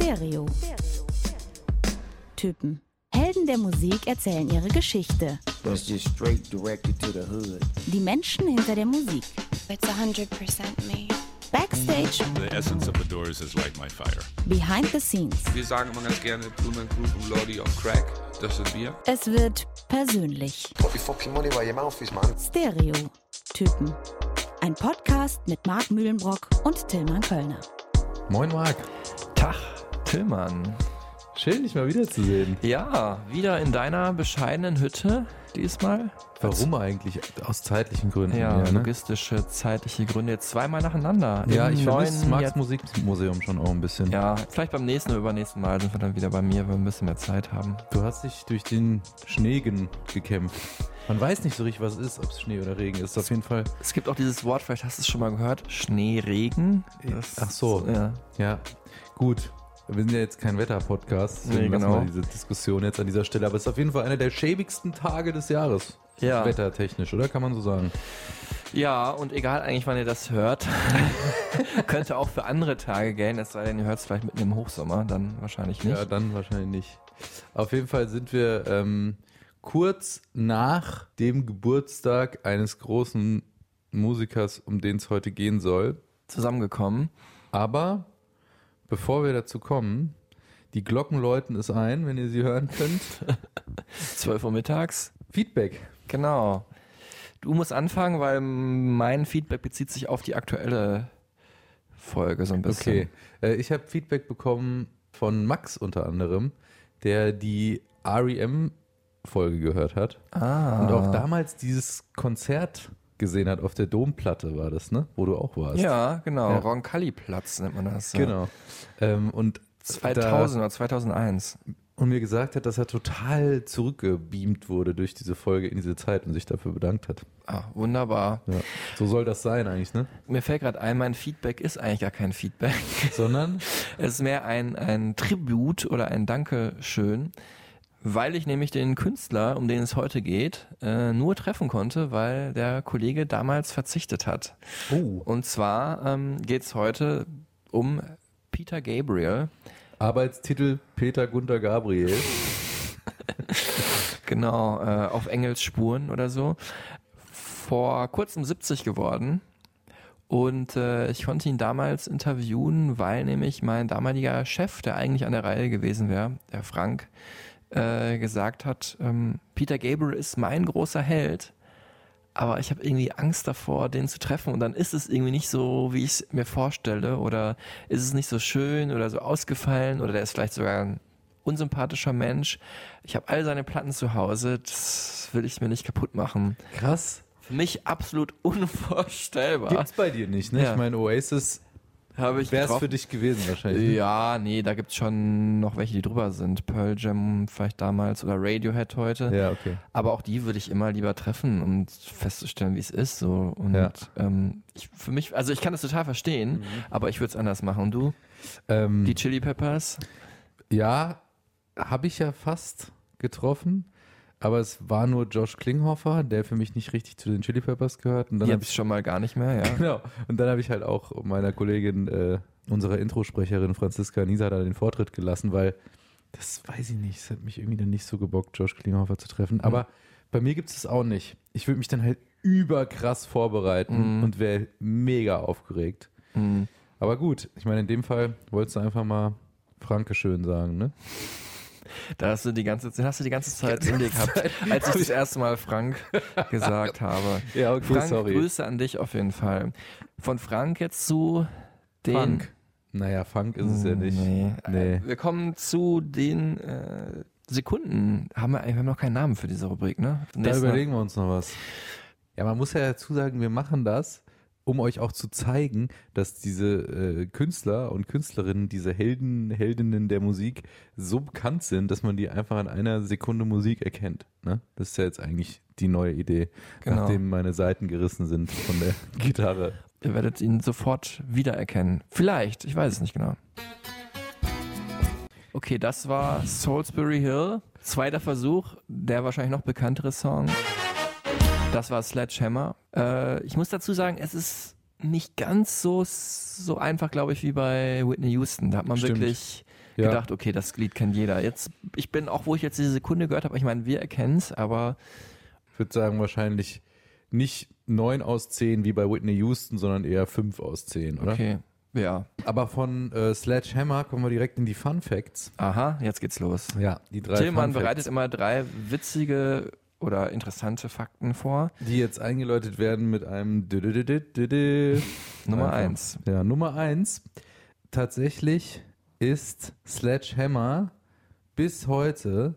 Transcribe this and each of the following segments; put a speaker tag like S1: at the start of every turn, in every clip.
S1: Stereo. Typen. Helden der Musik erzählen ihre Geschichte.
S2: That's just straight directed to the hood.
S1: Die Menschen hinter der Musik.
S3: It's 100% me.
S1: Backstage,
S4: The essence of the Doors is like my fire.
S1: behind the scenes.
S5: Wir sagen immer ganz gerne Blumen Group und Lordy on Crack. Das sind wir.
S1: Es wird persönlich. Stereo. Typen. Ein Podcast mit Marc Mühlenbrock und Tillmann Kölner.
S6: Moin Marc,
S7: Tag, Tillmann.
S6: schön dich mal wiederzusehen.
S7: Ja, wieder in deiner bescheidenen Hütte diesmal.
S6: Warum eigentlich? Aus zeitlichen Gründen.
S7: Ja,
S6: ne?
S7: logistische, zeitliche Gründe. Jetzt zweimal nacheinander.
S6: ja
S7: Im
S6: ich vermisse Marx
S7: Jahr-
S6: Musikmuseum schon auch ein bisschen.
S7: Ja, vielleicht beim nächsten oder übernächsten Mal sind wir dann wieder bei mir, wenn wir ein bisschen mehr Zeit haben.
S6: Du hast dich durch den Schneegen gekämpft. Man weiß nicht so richtig, was es ist, ob es Schnee oder Regen ist. Auf jeden Fall.
S7: Es gibt auch dieses Wort, vielleicht hast du es schon mal gehört, Schneeregen. Das-
S6: Ach so.
S7: Ja.
S6: Ja, gut. Wir sind ja jetzt kein Wetter-Podcast. deswegen
S7: Nee,
S6: lassen
S7: genau.
S6: wir diese Diskussion jetzt an dieser Stelle. Aber es ist auf jeden Fall einer der schäbigsten Tage des Jahres.
S7: Ja.
S6: Wettertechnisch, oder? Kann man so sagen.
S7: ja, und egal eigentlich, wann ihr das hört, könnte auch für andere Tage gelten, es sei denn, ihr hört es vielleicht mitten im Hochsommer, dann wahrscheinlich nicht.
S6: Ja, dann wahrscheinlich nicht. Auf jeden Fall sind wir ähm, kurz nach dem Geburtstag eines großen Musikers, um den es heute gehen soll.
S7: Zusammengekommen.
S6: Aber bevor wir dazu kommen, die Glocken läuten es ein, wenn ihr sie hören könnt.
S7: 12 Uhr mittags.
S6: Feedback.
S7: Genau. Du musst anfangen, weil mein Feedback bezieht sich auf die aktuelle Folge so ein bisschen.
S6: Okay. Äh, ich habe Feedback bekommen von Max unter anderem, der die REM-Folge gehört hat.
S7: Ah.
S6: Und auch damals dieses Konzert gesehen hat auf der Domplatte, war das, ne? Wo du auch warst.
S7: Ja, genau.
S6: Ja.
S7: Roncalli-Platz nennt man das. ja.
S6: Genau. Ähm, und
S7: 2000 oder 2001.
S6: Da, und mir gesagt hat, dass er total zurückgebeamt wurde durch diese Folge in diese Zeit und sich dafür bedankt hat.
S7: Ah, wunderbar.
S6: Ja. So soll das sein eigentlich, ne?
S7: Mir fällt gerade ein, mein Feedback ist eigentlich gar kein Feedback.
S6: Sondern,
S7: Es ist mehr ein, ein Tribut oder ein Dankeschön, weil ich nämlich den Künstler, um den es heute geht, äh, nur treffen konnte, weil der Kollege damals verzichtet hat.
S6: oh,
S7: Und zwar ähm, geht es heute um Peter Gabriel.
S6: Arbeitstitel Peter Gunther Gabriel.
S7: Genau, äh, auf Engels Spuren oder so. Vor kurzem 70 geworden. Und äh, ich konnte ihn damals interviewen, weil nämlich mein damaliger Chef, der eigentlich an der Reihe gewesen wäre, der Frank, äh, gesagt hat, ähm, Peter Gabriel ist mein großer Held, aber ich habe irgendwie Angst davor, den zu treffen und dann ist es irgendwie nicht so, wie ich es mir vorstelle oder ist es nicht so schön oder so ausgefallen oder der ist vielleicht sogar ein unsympathischer Mensch. Ich habe all seine Platten zu Hause, das will ich mir nicht kaputt machen.
S6: Krass.
S7: Für mich absolut unvorstellbar.
S6: Gibt's bei dir nicht, ne?
S7: Ja.
S6: Ich meine, Oasis
S7: Habe ich
S6: wäre es für dich gewesen wahrscheinlich. ne?
S7: Ja, nee, da gibt's schon noch welche, die drüber sind. Pearl Jam vielleicht damals oder Radiohead heute.
S6: Ja, okay.
S7: Aber auch die würde ich immer lieber treffen, um festzustellen, wie es ist. So. Und
S6: Ja.
S7: ähm, ich, für mich, also ich kann das total verstehen, aber ich würde es anders machen. Und du?
S6: Ähm,
S7: Die Chili Peppers?
S6: Ja, habe ich ja fast getroffen, aber es war nur Josh Klinghoffer, der für mich nicht richtig zu den Chili Peppers gehört. Und dann habe
S7: Jetzt schon mal gar nicht mehr, ja.
S6: genau. Und dann habe ich halt auch meiner Kollegin, äh, unserer Introsprecherin Franziska Nieser, da den Vortritt gelassen, weil das weiß ich nicht, es hat mich irgendwie dann nicht so gebockt, Josh Klinghoffer zu treffen. Aber bei mir gibt es das auch nicht. Ich würde mich dann halt überkrass vorbereiten und wäre mega aufgeregt.
S7: Mhm.
S6: Aber gut, ich meine, in dem Fall wolltest du einfach mal Franke schön sagen, ne?
S7: Da hast du die ganze, den hast du die ganze Zeit in dir gehabt, als ich das erste Mal Frank gesagt habe.
S6: Ja, okay,
S7: Frank,
S6: sorry.
S7: Grüße an dich auf jeden Fall. Von Frank jetzt zu den.
S6: Funk. Naja, Funk ist es ja nicht.
S7: Nee.
S6: Nee.
S7: Wir kommen zu den äh, Sekunden. Haben wir, wir haben noch keinen Namen für diese Rubrik, ne?
S6: Da überlegen wir uns noch was. Ja, man muss ja dazu sagen, wir machen das, um euch auch zu zeigen, dass diese äh, Künstler und Künstlerinnen, diese Helden, Heldinnen der Musik so bekannt sind, dass man die einfach an einer Sekunde Musik erkennt. Ne? Das ist ja jetzt eigentlich die neue Idee,
S7: Genau.
S6: nachdem meine Seiten gerissen sind von der Gitarre.
S7: Ihr werdet ihn sofort wiedererkennen. Vielleicht, ich weiß es nicht genau. Okay, das war Salisbury Hill. Zweiter Versuch, der wahrscheinlich noch bekanntere Song. Das war Sledgehammer. Äh, ich muss dazu sagen, es ist nicht ganz so, so einfach, glaube ich, wie bei Whitney Houston. Da hat man
S6: Stimmt.
S7: wirklich
S6: Ja.
S7: gedacht, okay, das Lied kennt jeder. Jetzt, ich bin auch, wo ich jetzt diese Sekunde gehört habe, ich meine, wir erkennen es, aber
S6: Ich würde sagen, wahrscheinlich nicht 9 aus 10 wie bei Whitney Houston, sondern eher 5 aus 10, oder?
S7: okay. Ja.
S6: Aber von äh, Sledgehammer kommen wir direkt in die Fun Facts.
S7: Aha, jetzt geht's los.
S6: Ja, die drei
S7: Tillmann bereitet immer drei witzige oder interessante Fakten vor.
S6: die jetzt eingeläutet werden mit einem.
S7: Nummer
S6: Einfach.
S7: eins.
S6: Ja, Nummer eins. Tatsächlich ist Sledgehammer bis heute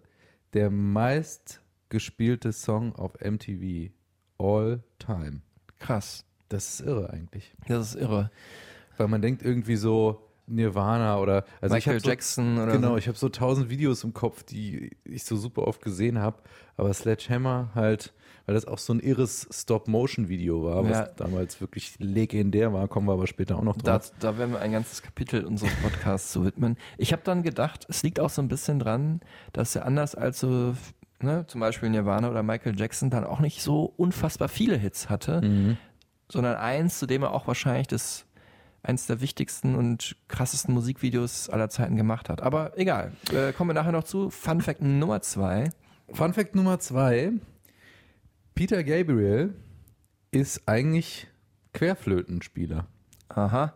S6: der meistgespielte Song auf MTV all time.
S7: Krass.
S6: Das ist irre eigentlich.
S7: Das ist irre.
S6: Weil man denkt irgendwie so Nirvana oder also ich
S7: Michael
S6: so,
S7: Jackson oder
S6: Genau,
S7: so.
S6: ich habe so tausend Videos im Kopf, die ich so super oft gesehen habe. Aber Sledgehammer halt, weil das auch so ein irres Stop-Motion-Video war, was
S7: Ja.
S6: damals wirklich legendär war, kommen wir aber später auch noch
S7: Da,
S6: drauf.
S7: da werden wir ein ganzes Kapitel unseres Podcasts zu widmen. Ich habe dann gedacht, es liegt auch so ein bisschen dran, dass er anders als so, ne, zum Beispiel Nirvana oder Michael Jackson dann auch nicht so unfassbar viele Hits hatte,
S6: Mhm.
S7: sondern eins, zu dem er auch wahrscheinlich das eins der wichtigsten und krassesten Musikvideos aller Zeiten gemacht hat. Aber egal, äh, kommen wir nachher noch zu. Fun Fact Nummer zwei.
S6: Fun Fact Nummer zwei: Peter Gabriel ist eigentlich Querflötenspieler.
S7: Aha.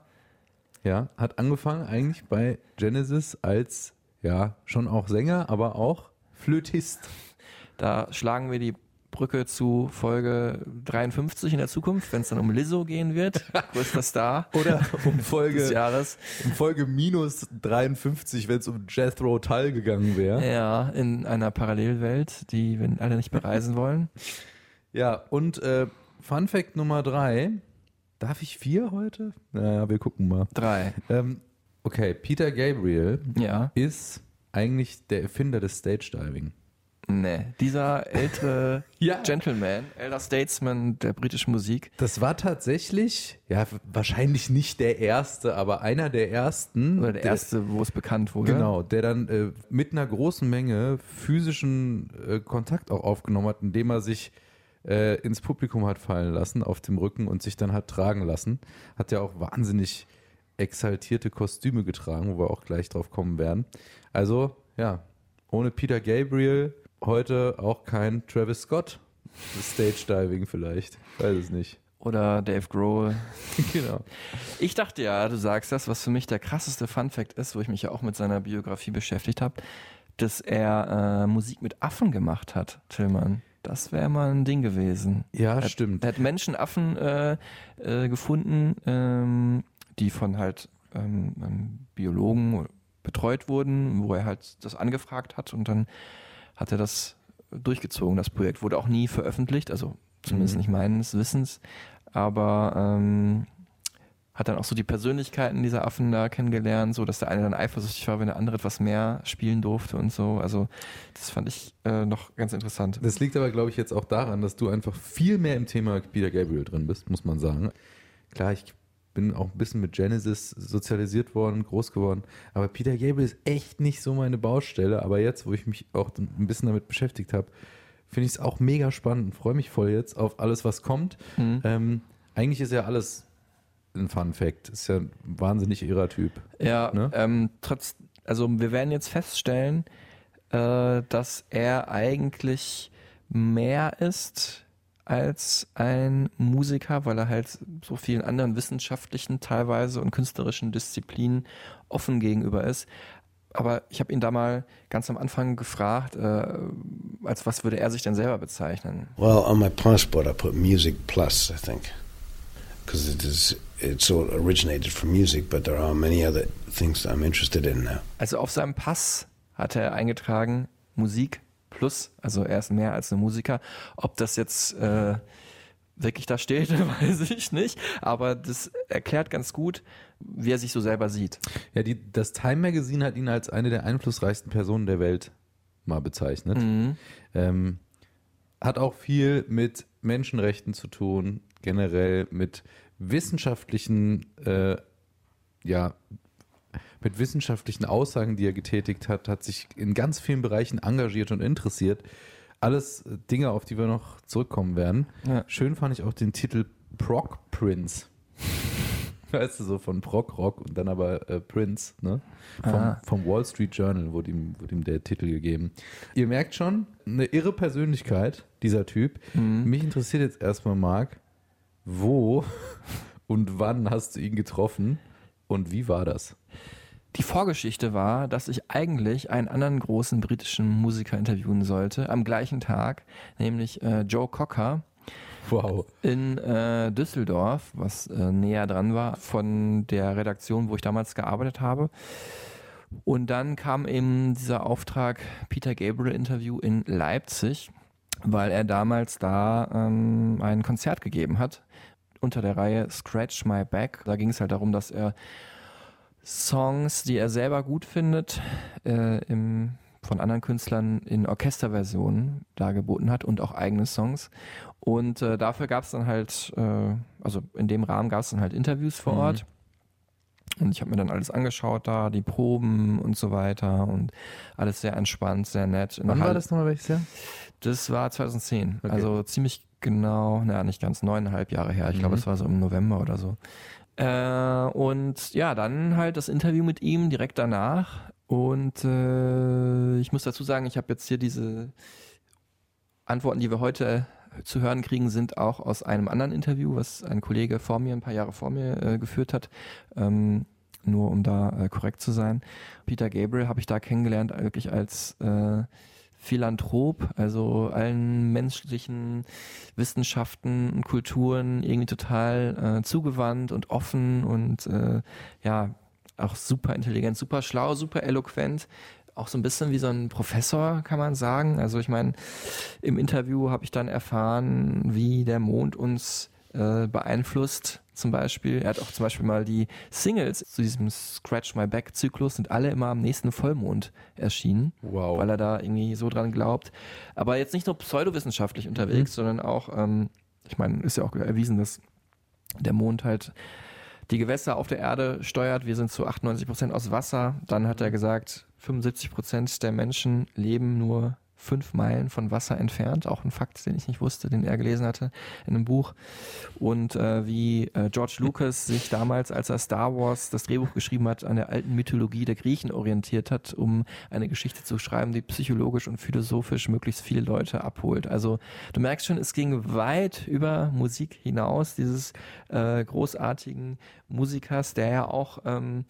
S6: Ja, hat angefangen eigentlich bei Genesis als, ja, schon auch Sänger, aber auch Flötist.
S7: Da schlagen wir die Brücke zu Folge 53 in der Zukunft, wenn es dann um Lizzo gehen wird. Größter Star
S6: Oder um
S7: des
S6: Folge,
S7: Jahres.
S6: um Folge minus 53, wenn es um Jethro Tull gegangen wäre.
S7: Ja, in einer Parallelwelt, die wir alle nicht bereisen wollen.
S6: Ja, und äh, Fun Fact Nummer drei. Darf ich vier heute? Naja, wir gucken mal.
S7: Drei.
S6: Ähm, okay, Peter Gabriel
S7: Ja.
S6: ist eigentlich der Erfinder des Stage Diving.
S7: Nee. Dieser ältere
S6: Ja.
S7: Gentleman, elder Statesman der britischen Musik.
S6: Das war tatsächlich, ja, wahrscheinlich nicht der erste, aber einer der ersten.
S7: Oder der erste, wo es bekannt wurde.
S6: Genau, der dann äh, mit einer großen Menge physischen äh, Kontakt auch aufgenommen hat, indem er sich äh, ins Publikum hat fallen lassen auf dem Rücken und sich dann hat tragen lassen. Hat ja auch wahnsinnig exaltierte Kostüme getragen, wo wir auch gleich drauf kommen werden. Also, ja, ohne Peter Gabriel heute auch kein Travis Scott. Stage Diving vielleicht. Weiß es nicht.
S7: Oder Dave Grohl.
S6: genau.
S7: Ich dachte ja, du sagst das, was für mich der krasseste Funfact ist, wo ich mich ja auch mit seiner Biografie beschäftigt habe, dass er äh, Musik mit Affen gemacht hat, Tillmann. Das wäre mal ein Ding gewesen.
S6: Ja,
S7: Er-
S6: stimmt.
S7: Er hat Menschenaffen äh, äh, gefunden, ähm, die von halt ähm, ähm, Biologen betreut wurden, wo er halt das angefragt hat und dann hat er das durchgezogen. Das Projekt wurde auch nie veröffentlicht, also zumindest
S6: Mhm.
S7: nicht meines Wissens, aber ähm, hat dann auch so die Persönlichkeiten dieser Affen da kennengelernt, so dass der eine dann eifersüchtig war, wenn der andere etwas mehr spielen durfte und so. Also das fand ich äh, noch ganz interessant.
S6: Das liegt aber, glaube ich, jetzt auch daran, dass du einfach viel mehr im Thema Peter Gabriel drin bist, muss man sagen. Klar, ich bin auch ein bisschen mit Genesis sozialisiert worden, groß geworden, aber Peter Gabriel ist echt nicht so meine Baustelle. Aber jetzt, wo ich mich auch ein bisschen damit beschäftigt habe, finde ich es auch mega spannend und freue mich voll jetzt auf alles, was kommt.
S7: Mhm.
S6: Ähm, eigentlich ist ja alles ein Fun Fact. Ist ja ein wahnsinnig irrer Typ.
S7: Ja,
S6: Ne?
S7: ähm, trotz, also wir werden jetzt feststellen, äh, dass er eigentlich mehr ist als ein Musiker, weil er halt so vielen anderen wissenschaftlichen teilweise und künstlerischen Disziplinen offen gegenüber ist. Aber ich habe ihn da mal ganz am Anfang gefragt, äh, als was würde er sich denn selber bezeichnen?
S8: Well, on my passport, I put music plus, I think, because it is it's all originated from music, but there are many other things I'm interested in now.
S7: Also auf seinem Pass hat er eingetragen Musik plus, also er ist mehr als ein Musiker. Ob das jetzt äh, wirklich da steht, weiß ich nicht, aber das erklärt ganz gut, wie er sich so selber sieht.
S6: Ja, die, das Time Magazine hat ihn als eine der einflussreichsten Personen der Welt mal bezeichnet.
S7: Mhm.
S6: Ähm, hat auch viel mit Menschenrechten zu tun, generell mit wissenschaftlichen, äh, ja, mit wissenschaftlichen Aussagen, die er getätigt hat, hat sich in ganz vielen Bereichen engagiert und interessiert. Alles äh, Dinge, auf die wir noch zurückkommen werden.
S7: Ja.
S6: Schön fand ich auch den Titel Proc Prince. weißt du, so von Prog-Rock und dann aber äh, Prince, ne? Vom,
S7: Ah.
S6: vom Wall Street Journal wurde ihm, wurde ihm der Titel gegeben. Ihr merkt schon, eine irre Persönlichkeit, dieser Typ.
S7: Mhm.
S6: Mich interessiert jetzt erstmal, Marc, wo und wann hast du ihn getroffen und wie war das?
S7: Die Vorgeschichte war, dass ich eigentlich einen anderen großen britischen Musiker interviewen sollte, am gleichen Tag, nämlich äh, Joe Cocker
S6: Wow.
S7: in äh, Düsseldorf, was äh, näher dran war von der Redaktion, wo ich damals gearbeitet habe. Und dann kam eben dieser Auftrag Peter Gabriel Interview in Leipzig, weil er damals da ähm, ein Konzert gegeben hat unter der Reihe Scratch My Back. Da ging es halt darum, dass er Songs, die er selber gut findet, äh, im, von anderen Künstlern in Orchesterversionen dargeboten hat und auch eigene Songs. Und äh, dafür gab es dann halt, äh, also in dem Rahmen gab es dann halt Interviews vor
S6: Mhm.
S7: Ort. Und ich habe mir dann alles angeschaut da, die Proben und so weiter und alles sehr entspannt, sehr nett. In
S6: Wann war das nochmal welches Jahr?
S7: das war 2010,
S6: Okay.
S7: also ziemlich genau, naja, nicht ganz, neuneinhalb Jahre her. Ich glaube,
S6: Mhm.
S7: es war so im November oder so. Äh, und ja, dann halt das Interview mit ihm direkt danach. Und äh, ich muss dazu sagen, ich habe jetzt hier diese Antworten, die wir heute zu hören kriegen, sind auch aus einem anderen Interview, was ein Kollege vor mir, ein paar Jahre vor mir äh, geführt hat. Ähm, nur um da äh, korrekt zu sein. Peter Gabriel habe ich da kennengelernt, wirklich als äh, Philanthrop, also allen menschlichen Wissenschaften und Kulturen irgendwie total äh, zugewandt und offen und äh, ja, auch super intelligent, super schlau, super eloquent. Auch so ein bisschen wie so ein Professor, kann man sagen. Also ich meine, im Interview habe ich dann erfahren, wie der Mond uns äh, beeinflusst. Zum Beispiel, er hat auch zum Beispiel mal die Singles zu diesem Scratch My Back Zyklus sind alle immer am nächsten Vollmond erschienen
S6: Wow.
S7: weil er da irgendwie so dran glaubt. Aber jetzt nicht nur pseudowissenschaftlich unterwegs,
S6: Mhm.
S7: sondern auch, ähm, ich meine, ist ja auch erwiesen, dass der Mond halt die Gewässer auf der Erde steuert. Wir sind zu 98 Prozent aus Wasser. Dann hat er gesagt, 75 Prozent der Menschen leben nur fünf Meilen von Wasser entfernt. Auch ein Fakt, den ich nicht wusste, den er gelesen hatte in einem Buch. Und äh, wie äh, George Lucas sich damals, als er Star Wars das Drehbuch geschrieben hat, an der alten Mythologie der Griechen orientiert hat, um eine Geschichte zu schreiben, die psychologisch und philosophisch möglichst viele Leute abholt. Also du merkst schon, es ging weit über Musik hinaus, dieses äh, großartigen Musikers, der ja auch ähm,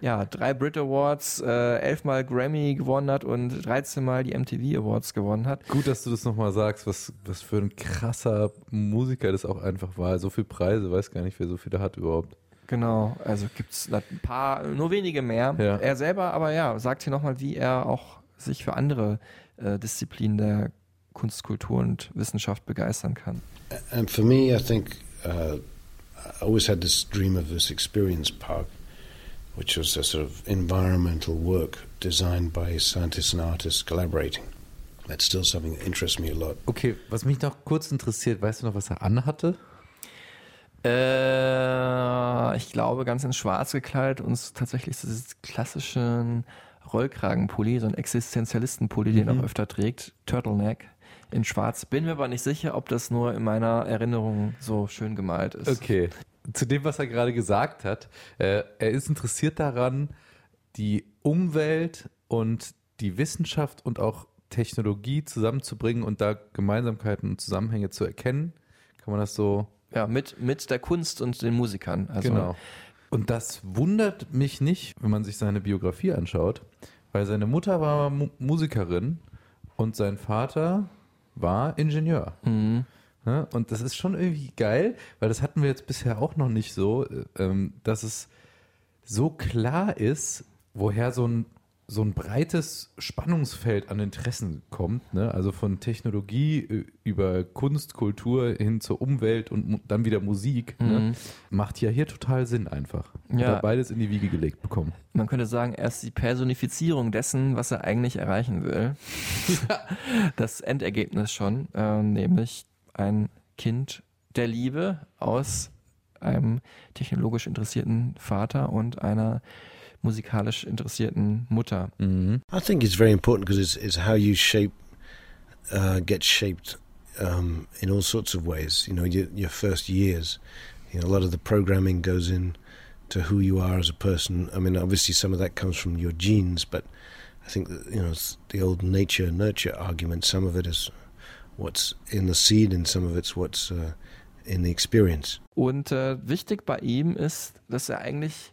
S7: ja, drei Brit Awards, äh, elfmal Grammy gewonnen hat und 13 Mal die MTV Awards gewonnen hat.
S6: Gut, dass du das nochmal sagst, was, was für ein krasser Musiker das auch einfach war. So viele Preise, weiß gar nicht, wer so viele hat überhaupt.
S7: Genau, also gibt's ein paar, nur wenige mehr.
S6: Ja.
S7: Er selber, aber ja, sagt hier nochmal, wie er auch sich für andere äh, Disziplinen der Kunst, Kultur und Wissenschaft begeistern kann.
S8: And for me, I think uh, I always had this dream of this experience park, which was a sort of environmental work designed by scientists and artists collaborating. That's still something that interests me a lot.
S6: Okay, was mich noch kurz interessiert, weißt du noch, was er anhatte?
S7: Äh, ich glaube, ganz in schwarz gekleidet und tatsächlich dieses klassischen Rollkragenpulli, so ein Existenzialistenpulli, den er
S6: Mhm.
S7: auch öfter trägt, Turtleneck in schwarz. Bin mir aber nicht sicher, ob das nur in meiner Erinnerung so schön gemalt ist.
S6: Okay. Zu dem, was er gerade gesagt hat, äh, er ist interessiert daran, die Umwelt und die Wissenschaft und auch Technologie zusammenzubringen und da Gemeinsamkeiten und Zusammenhänge zu erkennen. Kann man das so
S7: Ja, mit, mit der Kunst und den Musikern. Also,
S6: genau. Und das wundert mich nicht, wenn man sich seine Biografie anschaut, weil seine Mutter war Mu Musikerin und sein Vater war Ingenieur.
S7: Mhm.
S6: Ne? Und das ist schon irgendwie geil, weil das hatten wir jetzt bisher auch noch nicht so, äh, ähm, dass es so klar ist, woher so ein, so ein breites Spannungsfeld an Interessen kommt. Ne? Also von Technologie äh, über Kunst, Kultur hin zur Umwelt und dann wieder Musik. Ne?
S7: Mhm.
S6: Macht ja hier total Sinn einfach. Hat
S7: Ja.
S6: er beides in die Wiege gelegt bekommen.
S7: Man könnte sagen, er ist die Personifizierung dessen, was er eigentlich erreichen will. Das Endergebnis schon, ähm, nämlich ein Kind der Liebe aus einem technologisch interessierten Vater und einer musikalisch interessierten Mutter.
S6: Mhm.
S8: I think it's very important because it's, it's how you shape, uh, get shaped um, in all sorts of ways. You know, your, your first years, you know, a lot of the programming goes in to who you are as a person. I mean, obviously, some of that comes from your genes, but I think that, you know it's the old nature nurture argument. Some of it is what's in the seed, and some of it's what's uh, in the experience.
S7: Und äh, wichtig bei ihm ist, dass er eigentlich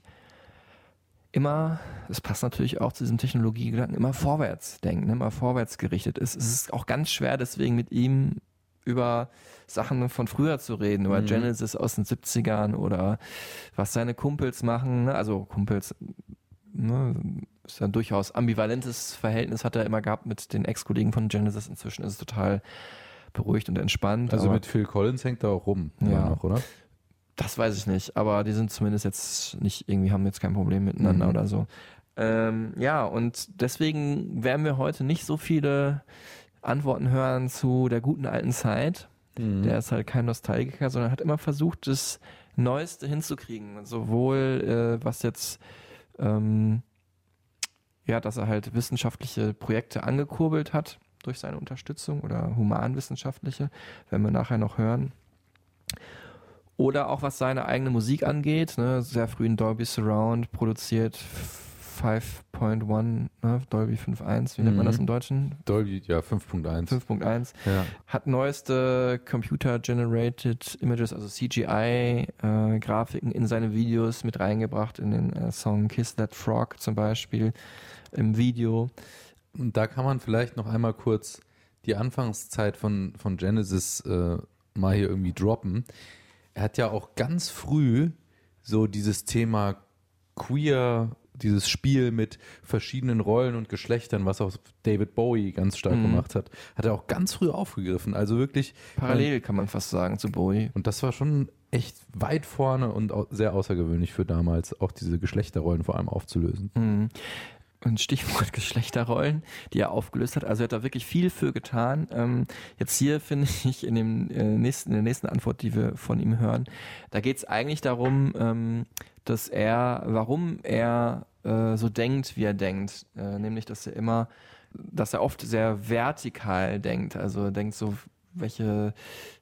S7: immer, das passt natürlich auch zu diesem Technologiegedanken, immer vorwärts denkt, ne, immer vorwärts gerichtet ist. Es ist auch ganz schwer, deswegen mit ihm über Sachen von früher zu reden, über
S6: Mhm.
S7: Genesis aus den 70ern oder was seine Kumpels machen, ne? also Kumpels, ne, ist ja ein durchaus ambivalentes Verhältnis hat er immer gehabt mit den Ex-Kollegen von Genesis. Inzwischen ist es total beruhigt und entspannt.
S6: Also mit Phil Collins hängt er auch rum,
S7: Ja.
S6: noch, oder?
S7: das weiß ich nicht, aber die sind zumindest jetzt nicht, irgendwie haben jetzt kein Problem miteinander
S6: Mhm.
S7: oder so. Ähm, ja, und deswegen werden wir heute nicht so viele Antworten hören zu der guten alten Zeit.
S6: Mhm.
S7: Der ist halt kein Nostalgiker, sondern hat immer versucht, das Neueste hinzukriegen. Sowohl äh, was jetzt, ähm, ja, dass er halt wissenschaftliche Projekte angekurbelt hat durch seine Unterstützung oder humanwissenschaftliche, werden wir nachher noch hören. Oder auch was seine eigene Musik angeht, ne, sehr früh in Dolby Surround produziert, 5.1, ne, Dolby 5.1, wie nennt man
S6: Mhm.
S7: das im Deutschen?
S6: Dolby, ja, 5.1.
S7: 5.1
S6: Ja.
S7: hat neueste Computer-Generated Images, also CGI-Grafiken in seine Videos mit reingebracht, in den äh, Song Kiss That Frog zum Beispiel im Video.
S6: Und da kann man vielleicht noch einmal kurz die Anfangszeit von, von Genesis äh, mal hier irgendwie droppen. Er hat ja auch ganz früh so dieses Thema queer, dieses Spiel mit verschiedenen Rollen und Geschlechtern, was auch David Bowie ganz stark
S7: Mhm.
S6: gemacht hat, hat er auch ganz früh aufgegriffen. Also wirklich
S7: Parallel kann man fast sagen zu Bowie.
S6: Und das war schon echt weit vorne und sehr außergewöhnlich für damals, auch diese Geschlechterrollen vor allem aufzulösen.
S7: Mhm. Und Stichwort Geschlechterrollen, die er aufgelöst hat. Also er hat da wirklich viel für getan. Ähm, jetzt hier finde ich in, dem, äh, nächsten, in der nächsten Antwort, die wir von ihm hören, da geht es eigentlich darum, ähm, dass er, warum er äh, so denkt, wie er denkt. Äh, nämlich, dass er immer, dass er oft sehr vertikal denkt. Also er denkt so, welche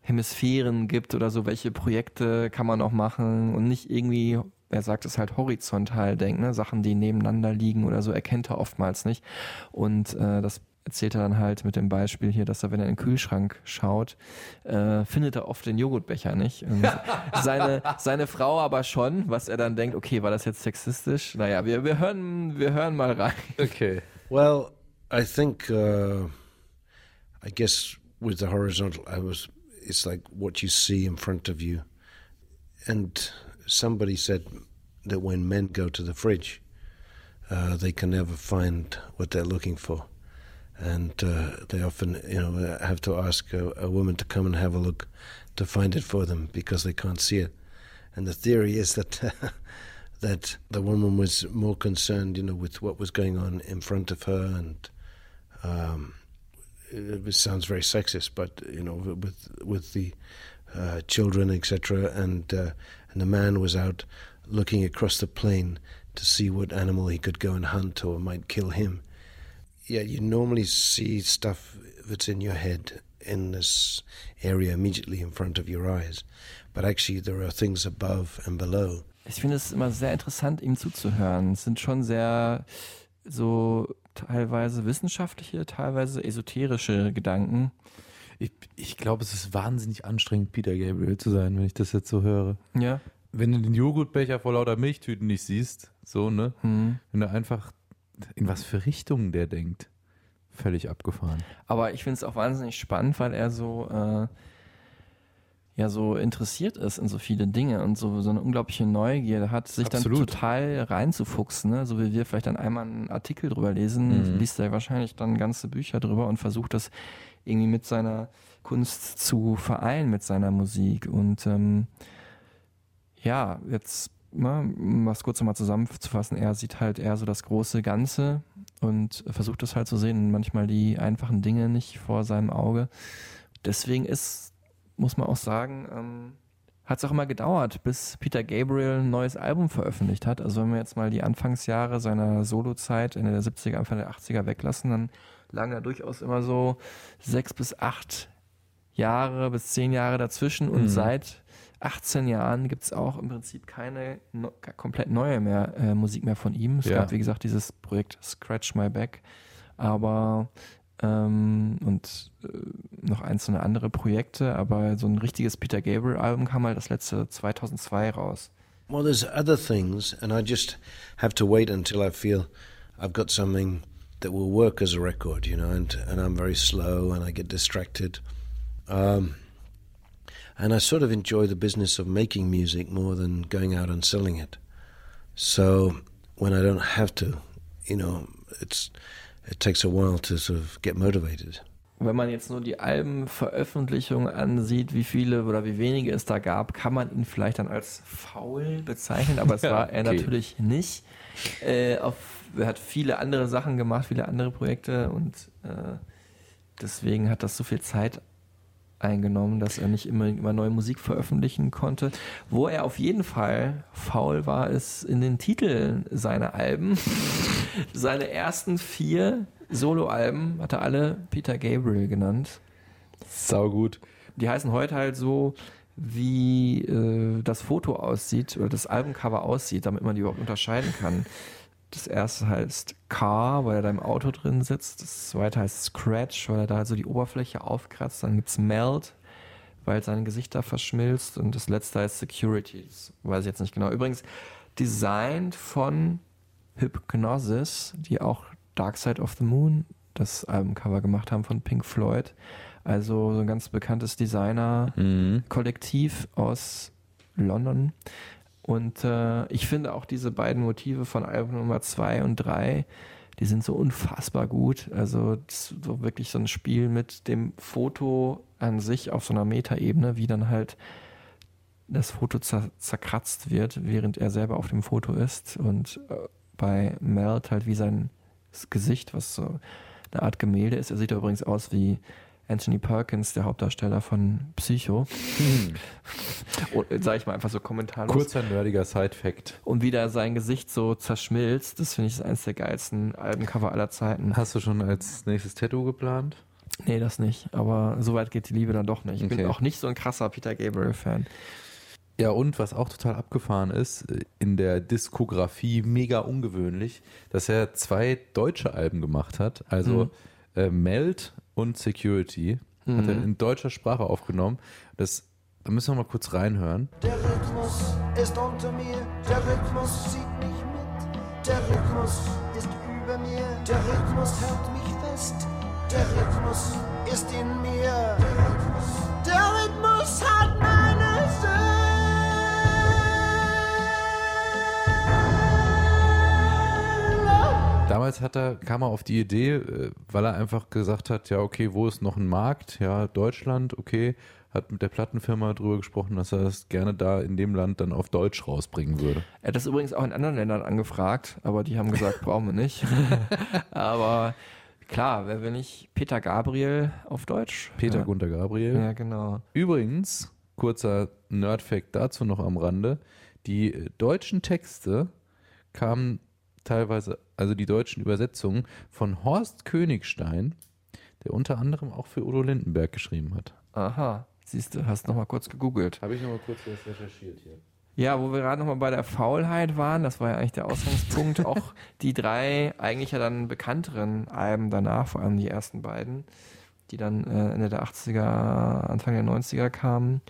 S7: Hemisphären gibt oder so, welche Projekte kann man noch machen und nicht irgendwie, er sagt es halt horizontal denken, ne? Sachen, die nebeneinander liegen oder so, erkennt er oftmals nicht. Und äh, das erzählt er dann halt mit dem Beispiel hier, dass er, wenn er in den Kühlschrank schaut, äh, findet er oft den Joghurtbecher nicht. Und seine, seine Frau aber schon, was er dann denkt, okay, war das jetzt sexistisch? Naja, wir, wir, hören, wir hören mal rein.
S6: Okay.
S8: Well, I think, uh, I guess with the horizontal, I was, it's like what you see in front of you. And somebody said that when men go to the fridge, uh, they can never find what they're looking for. And uh, they often, you know, have to ask a, a woman to come and have a look to find it for them because they can't see it. And the theory is that that the woman was more concerned, you know, with what was going on in front of her, and um, it, it sounds very sexist, but you know, with with the uh, children, etc., and uh, and the man was out looking across the plain to see what animal he could go and hunt or might kill him. Yeah, you normally see stuff that's in your head in this area immediately in front of your eyes, but actually there are things above and below.
S7: Ich finde es immer sehr interessant, ihm zuzuhören. Es sind schon sehr so teilweise wissenschaftliche, teilweise esoterische Gedanken.
S6: Ich, ich glaube, es ist wahnsinnig anstrengend, Peter Gabriel zu sein, wenn ich das jetzt so höre.
S7: Ja.
S6: Wenn du den Joghurtbecher vor lauter Milchtüten nicht siehst, so, ne?
S7: Hm.
S6: Wenn du einfach in was für Richtungen der denkt. Völlig abgefahren.
S7: Aber ich finde es auch wahnsinnig spannend, weil er so äh, ja so interessiert ist in so viele Dinge und so, so eine unglaubliche Neugier hat, sich
S6: Absolut.
S7: dann total reinzufuchsen, ne? so wie wir vielleicht dann einmal einen Artikel drüber lesen,
S6: Mhm.
S7: liest er wahrscheinlich dann ganze Bücher drüber und versucht das irgendwie mit seiner Kunst zu vereinen, mit seiner Musik und ähm, ja, jetzt ne, um was kurz nochmal zusammenzufassen, er sieht halt eher so das große Ganze und versucht es halt zu sehen, manchmal die einfachen Dinge nicht vor seinem Auge. Deswegen ist, muss man auch sagen, ähm, hat es auch immer gedauert, bis Peter Gabriel ein neues Album veröffentlicht hat. Also wenn wir jetzt mal die Anfangsjahre seiner Solozeit, Ende der 70er, Anfang der 80er weglassen, dann lagen da durchaus immer so sechs bis acht Jahre bis zehn Jahre dazwischen und
S6: Mhm.
S7: seit 18 Jahren gibt es auch im Prinzip keine no, komplett neue mehr, äh, Musik mehr von ihm. Es
S6: Ja.
S7: gab, wie gesagt, dieses Projekt Scratch My Back, aber ähm, und äh, noch einzelne andere Projekte, aber so ein richtiges Peter Gabriel-Album kam halt das letzte 2002 raus.
S8: Well, there's other things, and I just have to wait until I feel I've got something that will work as a record, you know, and, and I'm very slow and I get distracted. Um, and I sort of enjoy the business of making music more than going out and selling it. So when I don't have to, you know, it's it takes a while to sort of get motivated.
S7: Wenn man jetzt nur die Albenveröffentlichung ansieht, wie viele oder wie wenige es da gab, kann man ihn vielleicht dann als faul bezeichnen, aber es
S6: Ja,
S7: war er
S6: okay.
S7: natürlich nicht. Äh, auf, er hat viele andere Sachen gemacht, viele andere Projekte und äh, deswegen hat das so viel Zeit eingenommen, dass er nicht immer, immer neue Musik veröffentlichen konnte. Wo er auf jeden Fall faul war, ist in den Titeln seiner Alben. Seine ersten vier Soloalben hat er alle Peter Gabriel genannt.
S6: Sau gut.
S7: Die heißen heute halt so, wie äh, das Foto aussieht oder das Albumcover aussieht, damit man die überhaupt unterscheiden kann. Das erste heißt Car, weil er da im Auto drin sitzt. Das zweite heißt Scratch, weil er da so die Oberfläche aufkratzt. Dann gibt's Melt, weil sein Gesicht da verschmilzt. Und das letzte heißt Security. Das weiß ich jetzt nicht genau. Übrigens, designt von Hypnosis, die auch Dark Side of the Moon, das Albumcover gemacht haben von Pink Floyd. Also so ein ganz bekanntes Designer-Kollektiv aus London. Und äh, ich finde auch diese beiden Motive von Album Nummer 2 und 3, die sind so unfassbar gut. Also so wirklich so ein Spiel mit dem Foto an sich auf so einer Metaebene, wie dann halt das Foto zer zerkratzt wird, während er selber auf dem Foto ist. Und äh, bei Melt halt wie sein Gesicht, was so eine Art Gemälde ist. Er sieht übrigens aus wie Anthony Perkins, der Hauptdarsteller von Psycho. Und sage ich mal einfach so kommentarlos.
S6: Kurzer nerdiger Side-Fact.
S7: Und wie da sein Gesicht so zerschmilzt, das finde ich eines der geilsten Albencover aller Zeiten.
S6: Hast du schon als nächstes Tattoo geplant?
S7: Nee, das nicht. Aber so weit geht die Liebe dann doch nicht. Ich
S6: Okay.
S7: bin auch nicht so ein krasser Peter Gabriel-Fan.
S6: Ja, und was auch total abgefahren ist, in der Diskografie mega ungewöhnlich, dass er zwei deutsche Alben gemacht hat. Also äh, Meld und Security hat er in deutscher Sprache aufgenommen. Das, da müssen wir mal kurz reinhören.
S9: Der Rhythmus ist unter mir, der Rhythmus zieht mich mit. Der Rhythmus ist über mir, der Rhythmus hält mich fest. Der Rhythmus ist in mir. Der Rhythmus hat meine
S6: Damals hat er, kam er auf die Idee, äh, weil er einfach gesagt hat, ja, okay, wo ist noch ein Markt? Ja, Deutschland, okay. Hat mit der Plattenfirma drüber gesprochen, dass er das gerne da in dem Land dann auf Deutsch rausbringen würde.
S7: Er hat das übrigens auch in anderen Ländern angefragt, aber die haben gesagt, brauchen wir nicht. aber klar, wer will nicht Peter Gabriel auf Deutsch?
S6: Peter
S7: ja.
S6: Gunther Gabriel.
S7: Ja, genau.
S6: Übrigens, kurzer Nerdfact dazu noch am Rande, die äh, deutschen Texte kamen teilweise, also die deutschen Übersetzungen von Horst Königstein, der unter anderem auch für Udo Lindenberg geschrieben hat.
S7: Aha, siehst du, hast noch mal kurz gegoogelt.
S6: Habe ich nochmal kurz was recherchiert hier.
S7: Ja, wo wir gerade noch mal bei der Faulheit waren, das war ja eigentlich der Ausgangspunkt. auch die drei eigentlich ja dann bekannteren Alben danach, vor allem die ersten beiden, die dann äh, Ende der 80er, Anfang der 90er kamen.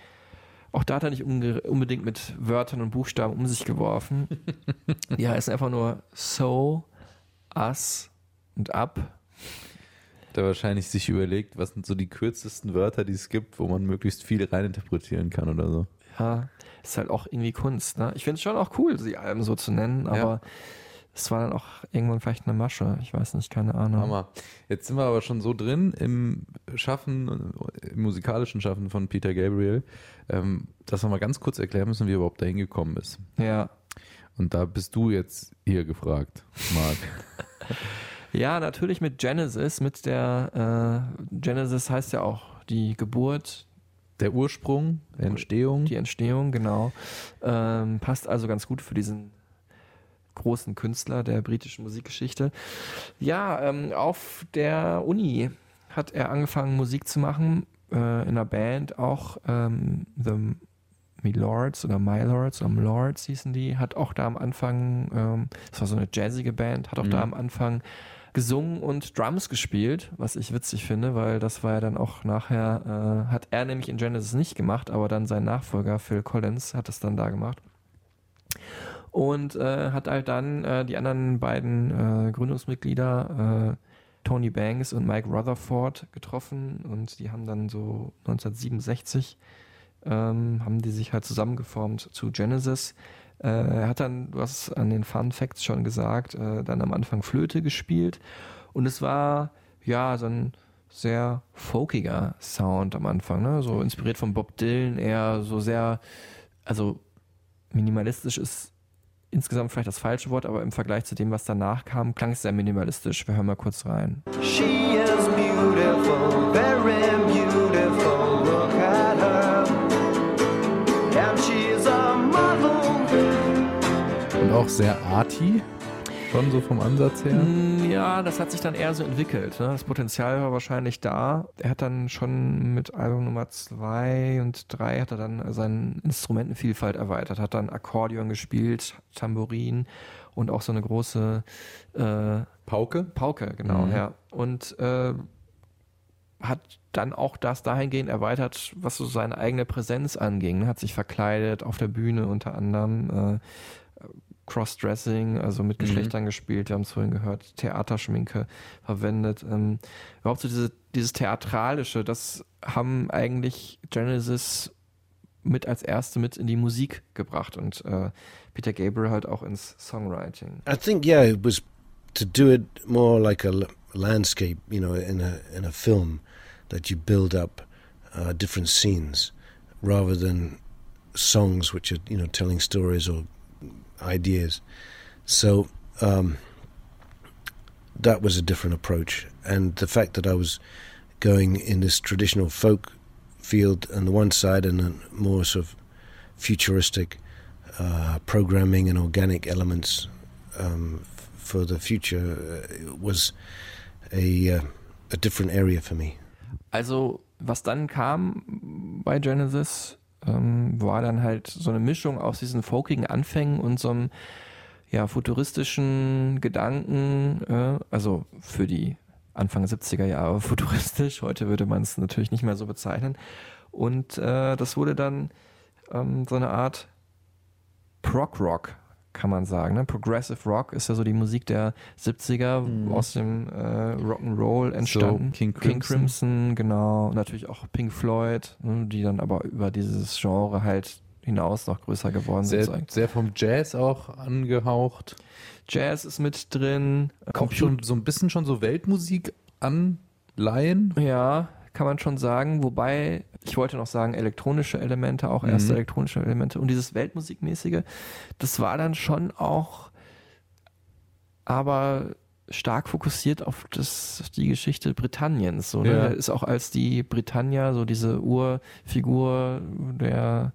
S7: Auch da hat er nicht unbedingt mit Wörtern und Buchstaben um sich geworfen. Die heißen einfach nur So, Us und Up.
S6: Der wahrscheinlich sich überlegt, was sind so die kürzesten Wörter, die es gibt, wo man möglichst viel reininterpretieren kann oder so.
S7: Ja, ist halt auch irgendwie Kunst. Ne? Ich finde es schon auch cool, die Alben so zu nennen, aber es war dann auch irgendwann vielleicht eine Masche. Ich weiß nicht, keine Ahnung.
S6: Hammer. Jetzt sind wir aber schon so drin im Schaffen, im musikalischen Schaffen von Peter Gabriel, ähm, dass wir mal ganz kurz erklären müssen, wie er überhaupt dahin gekommen ist.
S7: Ja.
S6: Und da bist du jetzt hier gefragt, Marc.
S7: Ja, natürlich mit Genesis, mit der äh, Genesis heißt ja auch die Geburt,
S6: Der Ursprung, Entstehung.
S7: die Entstehung, genau. Ähm, passt also ganz gut für diesen großen Künstler der britischen Musikgeschichte. Ja, ähm, auf der Uni hat er angefangen, Musik zu machen, äh, in einer Band auch, ähm, The Me Lords oder My Lords oder Lords hießen die, hat auch da am Anfang, ähm, das war so eine jazzige Band, hat auch
S6: Mhm.
S7: da am Anfang gesungen und Drums gespielt, was ich witzig finde, weil das war ja dann auch nachher, äh, hat er nämlich in Genesis nicht gemacht, aber dann sein Nachfolger Phil Collins hat es dann da gemacht. Und äh, hat halt dann äh, die anderen beiden äh, Gründungsmitglieder, äh, Tony Banks und Mike Rutherford, getroffen und die haben dann so 1967 ähm, haben die sich halt zusammengeformt zu Genesis. Äh, er hat dann, du hast an den Fun Facts schon gesagt, äh, dann am Anfang Flöte gespielt und es war ja so ein sehr folkiger Sound am Anfang, ne? so inspiriert von Bob Dylan, eher so sehr, also minimalistisch ist insgesamt vielleicht das falsche Wort, aber im Vergleich zu dem, was danach kam, klang es sehr minimalistisch. Wir hören mal kurz rein.
S9: She is beautiful, very beautiful. Look at her. And she's a model.
S6: Und auch sehr arty, schon so vom Ansatz her.
S7: Mm, Ja, das hat sich dann eher so entwickelt. Ne? Das Potenzial war wahrscheinlich da. Er hat dann schon mit Album Nummer zwei und drei hat er dann seine Instrumentenvielfalt erweitert, hat dann Akkordeon gespielt, Tambourin und auch so eine große äh,
S6: Pauke?
S7: Pauke, genau,
S6: Mhm.
S7: ja. Und äh, hat dann auch das dahingehend erweitert, was so seine eigene Präsenz anging. ne? Hat sich verkleidet auf der Bühne unter anderem. Äh, Crossdressing, also mit
S6: Mhm.
S7: Geschlechtern gespielt, wir haben es vorhin gehört, Theaterschminke verwendet. Ähm, überhaupt so diese, dieses Theatralische, das haben eigentlich Genesis mit als erste mit in die Musik gebracht und äh, Peter Gabriel halt auch ins Songwriting.
S8: I think yeah, it was to do it more like a landscape, you know, in a in a film that you build up uh, different scenes rather than songs which are you know telling stories or ideas. So um, that was a different approach, and the fact that I was going in this traditional folk field on the one side and then more sort of futuristic uh, programming and organic elements um, f- for the future uh, was a uh, a different area for me.
S7: Also, was dann kam bei Genesis, ähm, war dann halt so eine Mischung aus diesen folkigen Anfängen und so einem ja, futuristischen Gedanken, äh, also für die Anfang 70er Jahre futuristisch, heute würde man es natürlich nicht mehr so bezeichnen. Und äh, das wurde dann ähm, so eine Art Prog-Rock, kann man sagen. Ne? Progressive Rock ist ja so die Musik der 70er aus dem äh, Rock'n'Roll entstanden.
S6: King
S7: King
S6: Crimson.
S7: Crimson, genau. Natürlich auch Pink Floyd, ne, die dann aber über dieses Genre halt hinaus noch größer geworden sind.
S6: Sehr, sehr vom Jazz auch angehaucht.
S7: Jazz ist mit drin.
S6: Auch schon so ein bisschen schon so Weltmusik anleihen.
S7: Ja, kann man schon sagen. Wobei, ich wollte noch sagen, elektronische Elemente, auch erste
S6: Mhm.
S7: elektronische Elemente. Und dieses Weltmusikmäßige, das war dann schon auch, aber stark fokussiert auf das, auf die Geschichte Britanniens. So, ne?
S6: Ja.
S7: Ist auch als die Britannia, so diese Urfigur der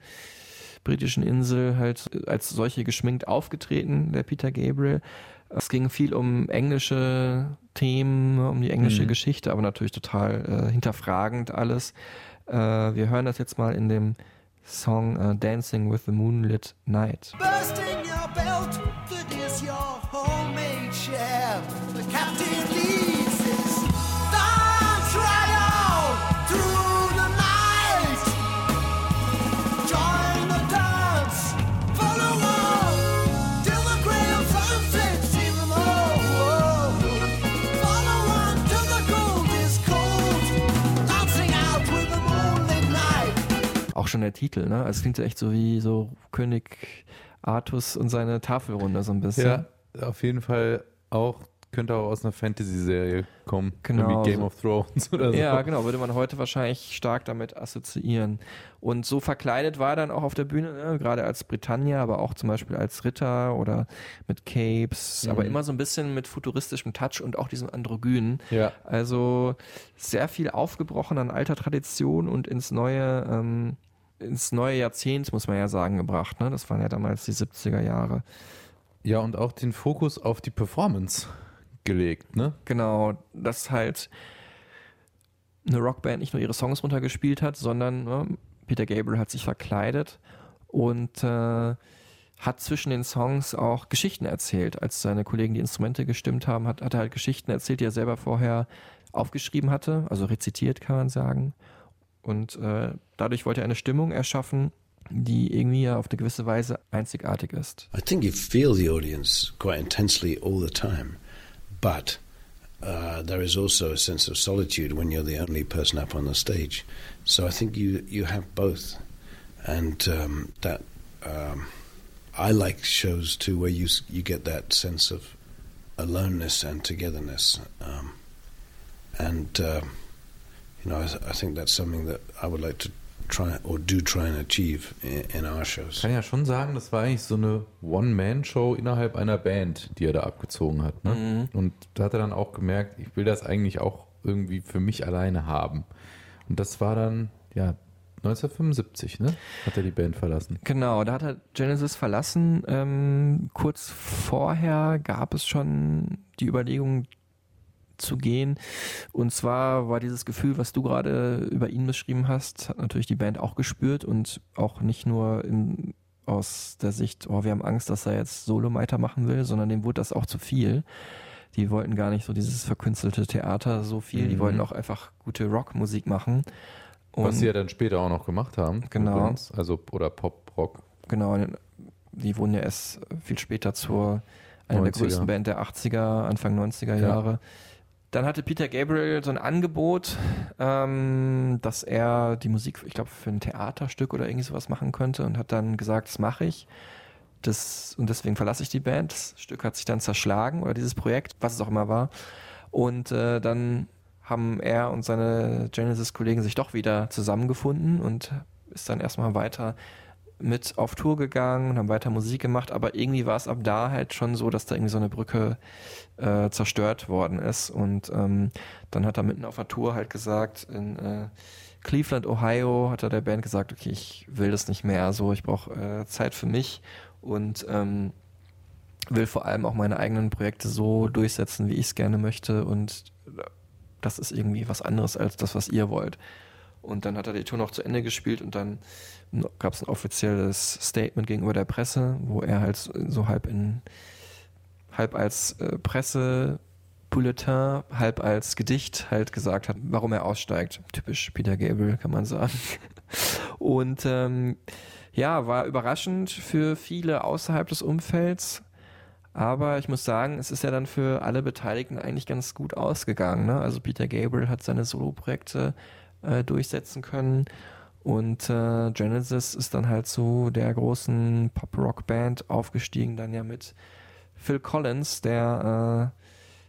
S7: britischen Insel, halt als solche geschminkt aufgetreten, der Peter Gabriel. Es ging viel um englische Themen, um die englische
S6: Mhm.
S7: Geschichte, aber natürlich total äh, hinterfragend alles. Äh, wir hören das jetzt mal in dem Song äh, Dancing with the Moonlit Night.
S9: Bursting your belt, that is your homemade chair.
S7: Auch schon der Titel, ne? Also es klingt ja echt so wie so König Artus und seine Tafelrunde so ein bisschen.
S6: Ja, auf jeden Fall auch, könnte auch aus einer Fantasy-Serie kommen.
S7: Genau,
S6: Irgendwie Game
S7: so.
S6: of Thrones oder so.
S7: Ja, genau, würde man heute wahrscheinlich stark damit assoziieren. Und so verkleidet war er dann auch auf der Bühne, ne? gerade als Britannia, aber auch zum Beispiel als Ritter oder mit Capes,
S6: Mhm.
S7: aber immer so ein bisschen mit futuristischem Touch und auch diesem Androgynen.
S6: Ja.
S7: Also sehr viel aufgebrochen an alter Tradition und ins neue, ähm, ins neue Jahrzehnt, muss man ja sagen, gebracht. Ne? Das waren ja damals die 70er Jahre.
S6: Ja, und auch den Fokus auf die Performance gelegt, ne?
S7: Genau, dass halt eine Rockband nicht nur ihre Songs runtergespielt hat, sondern ne, Peter Gabriel hat sich verkleidet und äh, hat zwischen den Songs auch Geschichten erzählt. Als seine Kollegen die Instrumente gestimmt haben, hat, hat er halt Geschichten erzählt, die er selber vorher aufgeschrieben hatte, also rezitiert kann man sagen. Und äh, dadurch wollte er eine Stimmung erschaffen, die irgendwie auf eine gewisse Weise einzigartig ist.
S8: I think you feel the audience quite intensely all the time, but uh, there is also a sense of solitude when you're the only person up on the stage. So I think you you have both, and um, that um, I like shows too where you you get that sense of aloneness and togetherness, um, and uh, you know I, I think that's something that I would like to try or do try and achieve in, in our shows.
S6: Ich kann ja schon sagen, das war eigentlich so eine One-Man-Show innerhalb einer Band, die er da abgezogen hat. Ne? Und da hat er dann auch gemerkt, ich will das eigentlich auch irgendwie für mich alleine haben. Und das war dann, ja, 1975, ne? Hat er die Band verlassen.
S7: Genau, da hat er Genesis verlassen. Ähm, kurz vorher gab es schon die Überlegung zu gehen. Und zwar war dieses Gefühl, was du gerade über ihn beschrieben hast, hat natürlich die Band auch gespürt und auch nicht nur in, aus der Sicht, oh, wir haben Angst, dass er jetzt Solo weitermachen will, sondern dem wurde das auch zu viel. Die wollten gar nicht so dieses verkünstelte Theater so viel, die
S6: Mhm.
S7: wollten auch einfach gute Rockmusik machen.
S6: Was sie ja dann später auch noch gemacht haben.
S7: Genau.
S6: übrigens. Also, oder Pop-Rock.
S7: Genau, die wurden ja erst viel später zur einer der
S6: 90er.
S7: größten Band der 80er, Anfang 90er
S6: Ja.
S7: Dann hatte Peter Gabriel so ein Angebot, ähm, dass er die Musik, ich glaube, für ein Theaterstück oder irgendwie sowas machen könnte und hat dann gesagt, das mache ich. Das, und deswegen verlasse ich die Band. Das Stück hat sich dann zerschlagen oder dieses Projekt, was es auch immer war. Und äh, dann haben er und seine Genesis-Kollegen sich doch wieder zusammengefunden und ist dann erstmal weiter mit auf Tour gegangen und haben weiter Musik gemacht, aber irgendwie war es ab da halt schon so, dass da irgendwie so eine Brücke äh, zerstört worden ist und ähm, dann hat er mitten auf der Tour halt gesagt, in äh, Cleveland, Ohio, hat er der Band gesagt, okay, ich will das nicht mehr, so, ich brauche äh, Zeit für mich und ähm, will vor allem auch meine eigenen Projekte so durchsetzen, wie ich es gerne möchte und das ist irgendwie was anderes als das, was ihr wollt. Und dann hat er die Tour noch zu Ende gespielt und dann gab es ein offizielles Statement gegenüber der Presse, wo er halt so halb in halb als äh, Pressebulletin, halb als Gedicht halt gesagt hat, warum er aussteigt. Typisch Peter Gabriel, kann man sagen. Und ähm, ja, war überraschend für viele außerhalb des Umfelds. Aber ich muss sagen, es ist ja dann für alle Beteiligten eigentlich ganz gut ausgegangen. Ne? Also Peter Gabriel hat seine Soloprojekte äh, durchsetzen können. Und äh, Genesis ist dann halt zu der großen Pop-Rock-Band aufgestiegen, dann ja mit Phil Collins, der äh,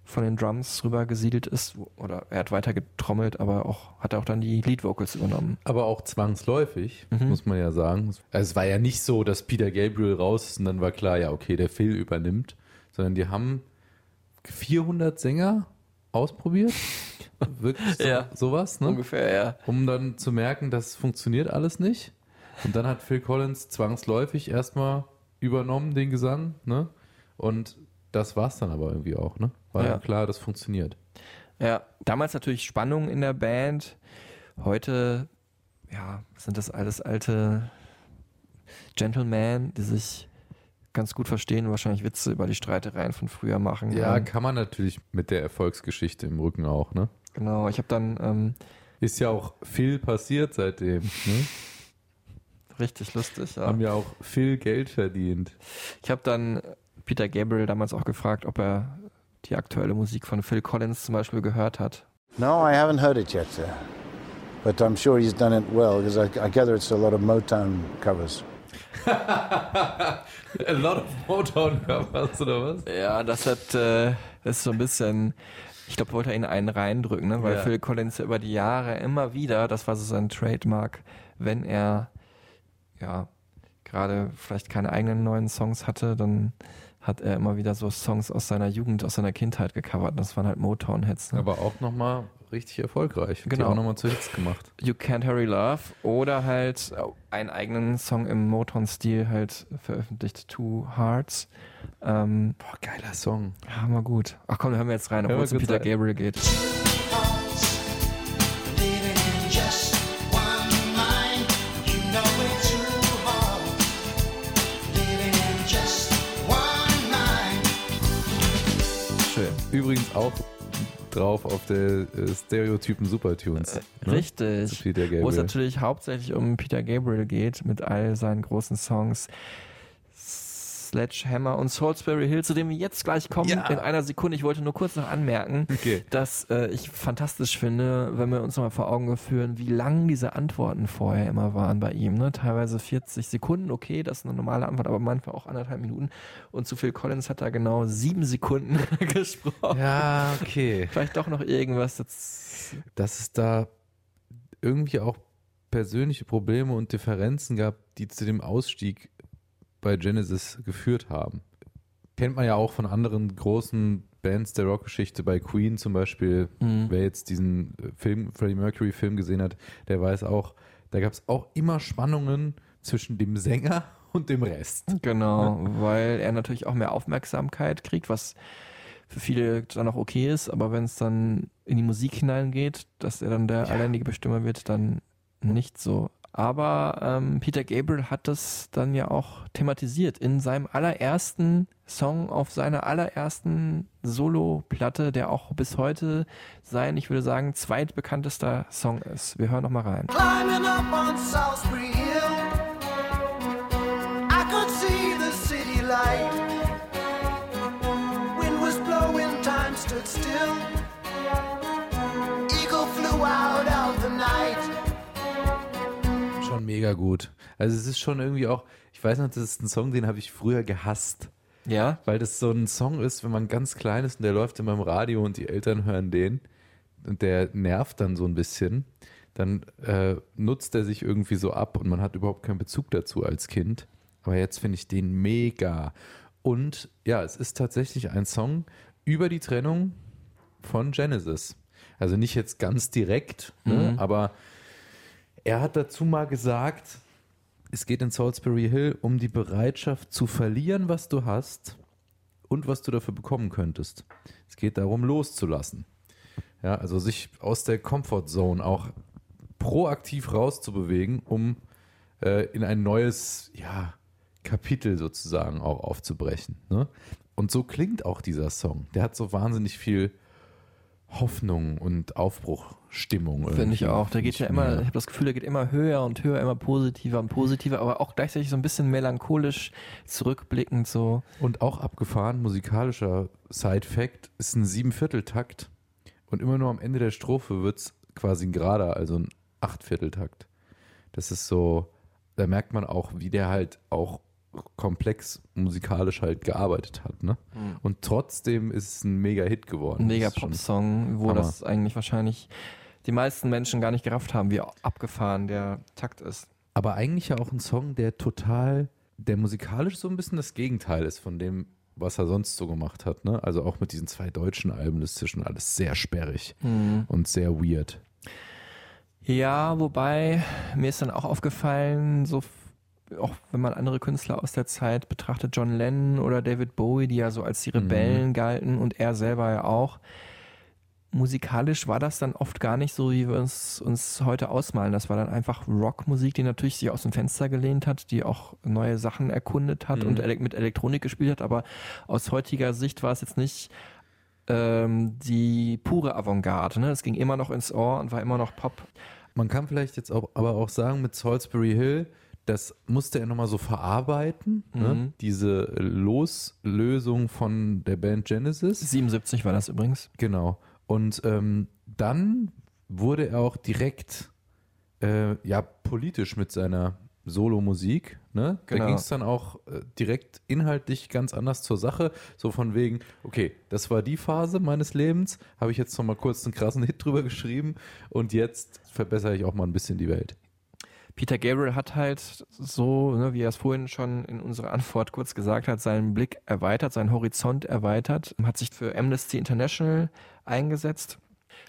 S7: von den Drums rüber gesiedelt ist, oder er hat weiter getrommelt, aber auch hat auch dann die Lead-Vocals übernommen.
S6: Aber auch zwangsläufig,
S7: Mhm.
S6: muss man ja sagen. Also es war ja nicht so, dass Peter Gabriel raus ist und dann war klar, ja, okay, der Phil übernimmt, sondern die haben 400 Sänger ausprobiert. Wirklich so,
S7: Ja.
S6: sowas, ne?
S7: Ungefähr, ja.
S6: Um dann zu merken, das funktioniert alles nicht. Und dann hat Phil Collins zwangsläufig erstmal übernommen, den Gesang, ne? Und das war's dann aber irgendwie auch, ne? War
S7: Ja.
S6: klar, das funktioniert.
S7: Ja, damals natürlich Spannung in der Band. Heute, ja, sind das alles alte Gentlemen, die sich ganz gut verstehen und wahrscheinlich Witze über die Streitereien von früher machen.
S6: Ja,
S7: Ähm,
S6: kann man natürlich mit der Erfolgsgeschichte im Rücken auch, ne?
S7: genau. Ich habe dann ähm,
S6: Ist ja auch viel passiert seitdem. Ne?
S7: richtig lustig. Ja.
S6: Haben ja auch viel Geld verdient.
S7: Ich habe dann Peter Gabriel damals auch gefragt, ob er die aktuelle Musik von Phil Collins zum Beispiel gehört hat.
S10: No, I haven't heard it yet. Uh, but I'm sure he's done it well because I, I gather it's a lot of Motown covers.
S6: A lot of Motown Covers oder was?
S7: Ja, das hat, äh, das ist so ein bisschen, ich glaube, wollte er ihn einen reindrücken, ne? weil
S6: Ja.
S7: Phil Collins ja über die Jahre immer wieder, das war so sein Trademark, wenn er, ja, gerade vielleicht keine eigenen neuen Songs hatte, dann hat er immer wieder so Songs aus seiner Jugend, aus seiner Kindheit gecovert. Das waren halt Motown-Hits. Ne?
S6: Aber auch nochmal richtig erfolgreich.
S7: Genau.
S6: Die auch nochmal zu Hits gemacht.
S7: You Can't Hurry Love oder halt äh, einen eigenen Song im Motown-Stil halt veröffentlicht, Two Hearts. Ähm,
S6: Boah, geiler Song.
S7: Hammer gut. Ach komm, hören wir jetzt rein, obwohl es um Peter
S6: rein.
S7: Gabriel geht.
S6: Übrigens auch drauf auf der äh, Stereotypen Supertunes. ne? Zu
S7: Richtig. Wo es natürlich hauptsächlich um Peter Gabriel geht mit all seinen großen Songs. Sledgehammer und Salisbury Hill, zu dem wir jetzt gleich kommen
S6: Ja.
S7: in einer Sekunde. Ich wollte nur kurz noch anmerken,
S6: Okay.
S7: dass äh, ich fantastisch finde, wenn wir uns nochmal vor Augen führen, wie lang diese Antworten vorher immer waren bei ihm. Ne? Teilweise 40 Sekunden, okay, das ist eine normale Antwort, aber manchmal auch anderthalb Minuten. Und zu Phil Collins hat er genau sieben Sekunden gesprochen.
S6: Ja, okay.
S7: Vielleicht doch noch irgendwas. Das,
S6: Dass es da irgendwie auch persönliche Probleme und Differenzen gab, die zu dem Ausstieg bei Genesis geführt haben. Kennt man ja auch von anderen großen Bands der Rockgeschichte, bei Queen zum Beispiel.
S7: Mhm.
S6: Wer jetzt diesen äh, Film, Freddie Mercury Film gesehen hat, der weiß auch, da gab es auch immer Spannungen zwischen dem Sänger und dem Rest.
S7: Genau, weil er natürlich auch mehr Aufmerksamkeit kriegt, was für viele dann auch okay ist, aber wenn es dann in die Musik hineingeht, dass er dann der alleinige Bestimmer wird, dann nicht so. Aber ähm, Peter Gabriel hat das dann ja auch thematisiert in seinem allerersten Song auf seiner allerersten Solo-Platte, der auch bis heute sein, ich würde sagen, zweitbekanntester Song ist. Wir hören noch mal rein.
S9: Climbing up on Salisbury Hill,
S6: mega gut. Also es ist schon irgendwie auch, ich weiß noch, das ist ein Song, den habe ich früher gehasst.
S7: Ja,
S6: Weil das so ein Song ist, wenn man ganz klein ist und der läuft immer im Radio und die Eltern hören den und der nervt dann so ein bisschen, dann äh, nutzt er sich irgendwie so ab und man hat überhaupt keinen Bezug dazu als Kind. Aber jetzt finde ich den mega. Und ja, es ist tatsächlich ein Song über die Trennung von Genesis. Also nicht jetzt ganz direkt, ne, aber er hat dazu mal gesagt, es geht in Salisbury Hill um die Bereitschaft zu verlieren, was du hast und was du dafür bekommen könntest. Es geht darum, loszulassen. Ja, also sich aus der Comfortzone auch proaktiv rauszubewegen, um äh, in ein neues ja, Kapitel sozusagen auch aufzubrechen. Ne? Und so klingt auch dieser Song. Der hat so wahnsinnig viel Hoffnung und Aufbruchstimmung.
S7: Finde ich auch. Der geht ja immer, ich habe das Gefühl, der geht immer höher und höher, immer positiver und positiver, aber auch gleichzeitig so ein bisschen melancholisch zurückblickend so.
S6: Und auch abgefahren, musikalischer Side-Fact, ist ein Siebenvierteltakt und immer nur am Ende der Strophe wird es quasi ein gerader, also ein Achtvierteltakt. Das ist so, da merkt man auch, wie der halt auch komplex musikalisch halt gearbeitet hat. Ne? Und trotzdem ist es ein Mega-Hit geworden.
S7: Ein mega
S6: Das ist schon-
S7: Pop-Song, wo
S6: Hammer.
S7: das eigentlich wahrscheinlich die meisten Menschen gar nicht gerafft haben, wie abgefahren der Takt ist.
S6: Aber eigentlich ja auch ein Song, der total, der musikalisch so ein bisschen das Gegenteil ist von dem, was er sonst so gemacht hat. Ne? Also auch mit diesen zwei deutschen Alben, das ist schon alles sehr sperrig und sehr weird.
S7: Ja, wobei mir ist dann auch aufgefallen, so auch wenn man andere Künstler aus der Zeit betrachtet, John Lennon oder David Bowie, die ja so als die Rebellen galten und er selber ja auch. Musikalisch war das dann oft gar nicht so, wie wir uns, uns heute ausmalen. Das war dann einfach Rockmusik, die natürlich sich aus dem Fenster gelehnt hat, die auch neue Sachen erkundet hat und ele mit Elektronik gespielt hat. Aber aus heutiger Sicht war es jetzt nicht ähm, die pure Avantgarde. Ne? Es ging immer noch ins Ohr und war immer noch Pop.
S6: Man kann vielleicht jetzt auch, aber auch sagen, mit Salisbury Hill, das musste er nochmal so verarbeiten, ne? diese Loslösung von der Band Genesis.
S7: 77 war das übrigens.
S6: Genau. Und ähm, dann wurde er auch direkt äh, ja, politisch mit seiner Solo-Musik. Ne? Da
S7: Genau.
S6: ging es dann auch äh, direkt inhaltlich ganz anders zur Sache. So von wegen, okay, das war die Phase meines Lebens, habe ich jetzt noch mal kurz einen krassen Hit drüber geschrieben und jetzt verbessere ich auch mal ein bisschen die Welt.
S7: Peter Gabriel hat halt so, ne, wie er es vorhin schon in unserer Antwort kurz gesagt hat, seinen Blick erweitert, seinen Horizont erweitert, hat sich für Amnesty International eingesetzt.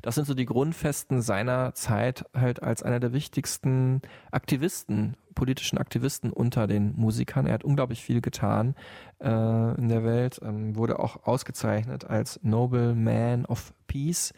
S7: Das sind so die Grundfesten seiner Zeit halt als einer der wichtigsten Aktivisten, politischen Aktivisten unter den Musikern. Er hat unglaublich viel getan äh, in der Welt, ähm, wurde auch ausgezeichnet als Noble Man of Peace,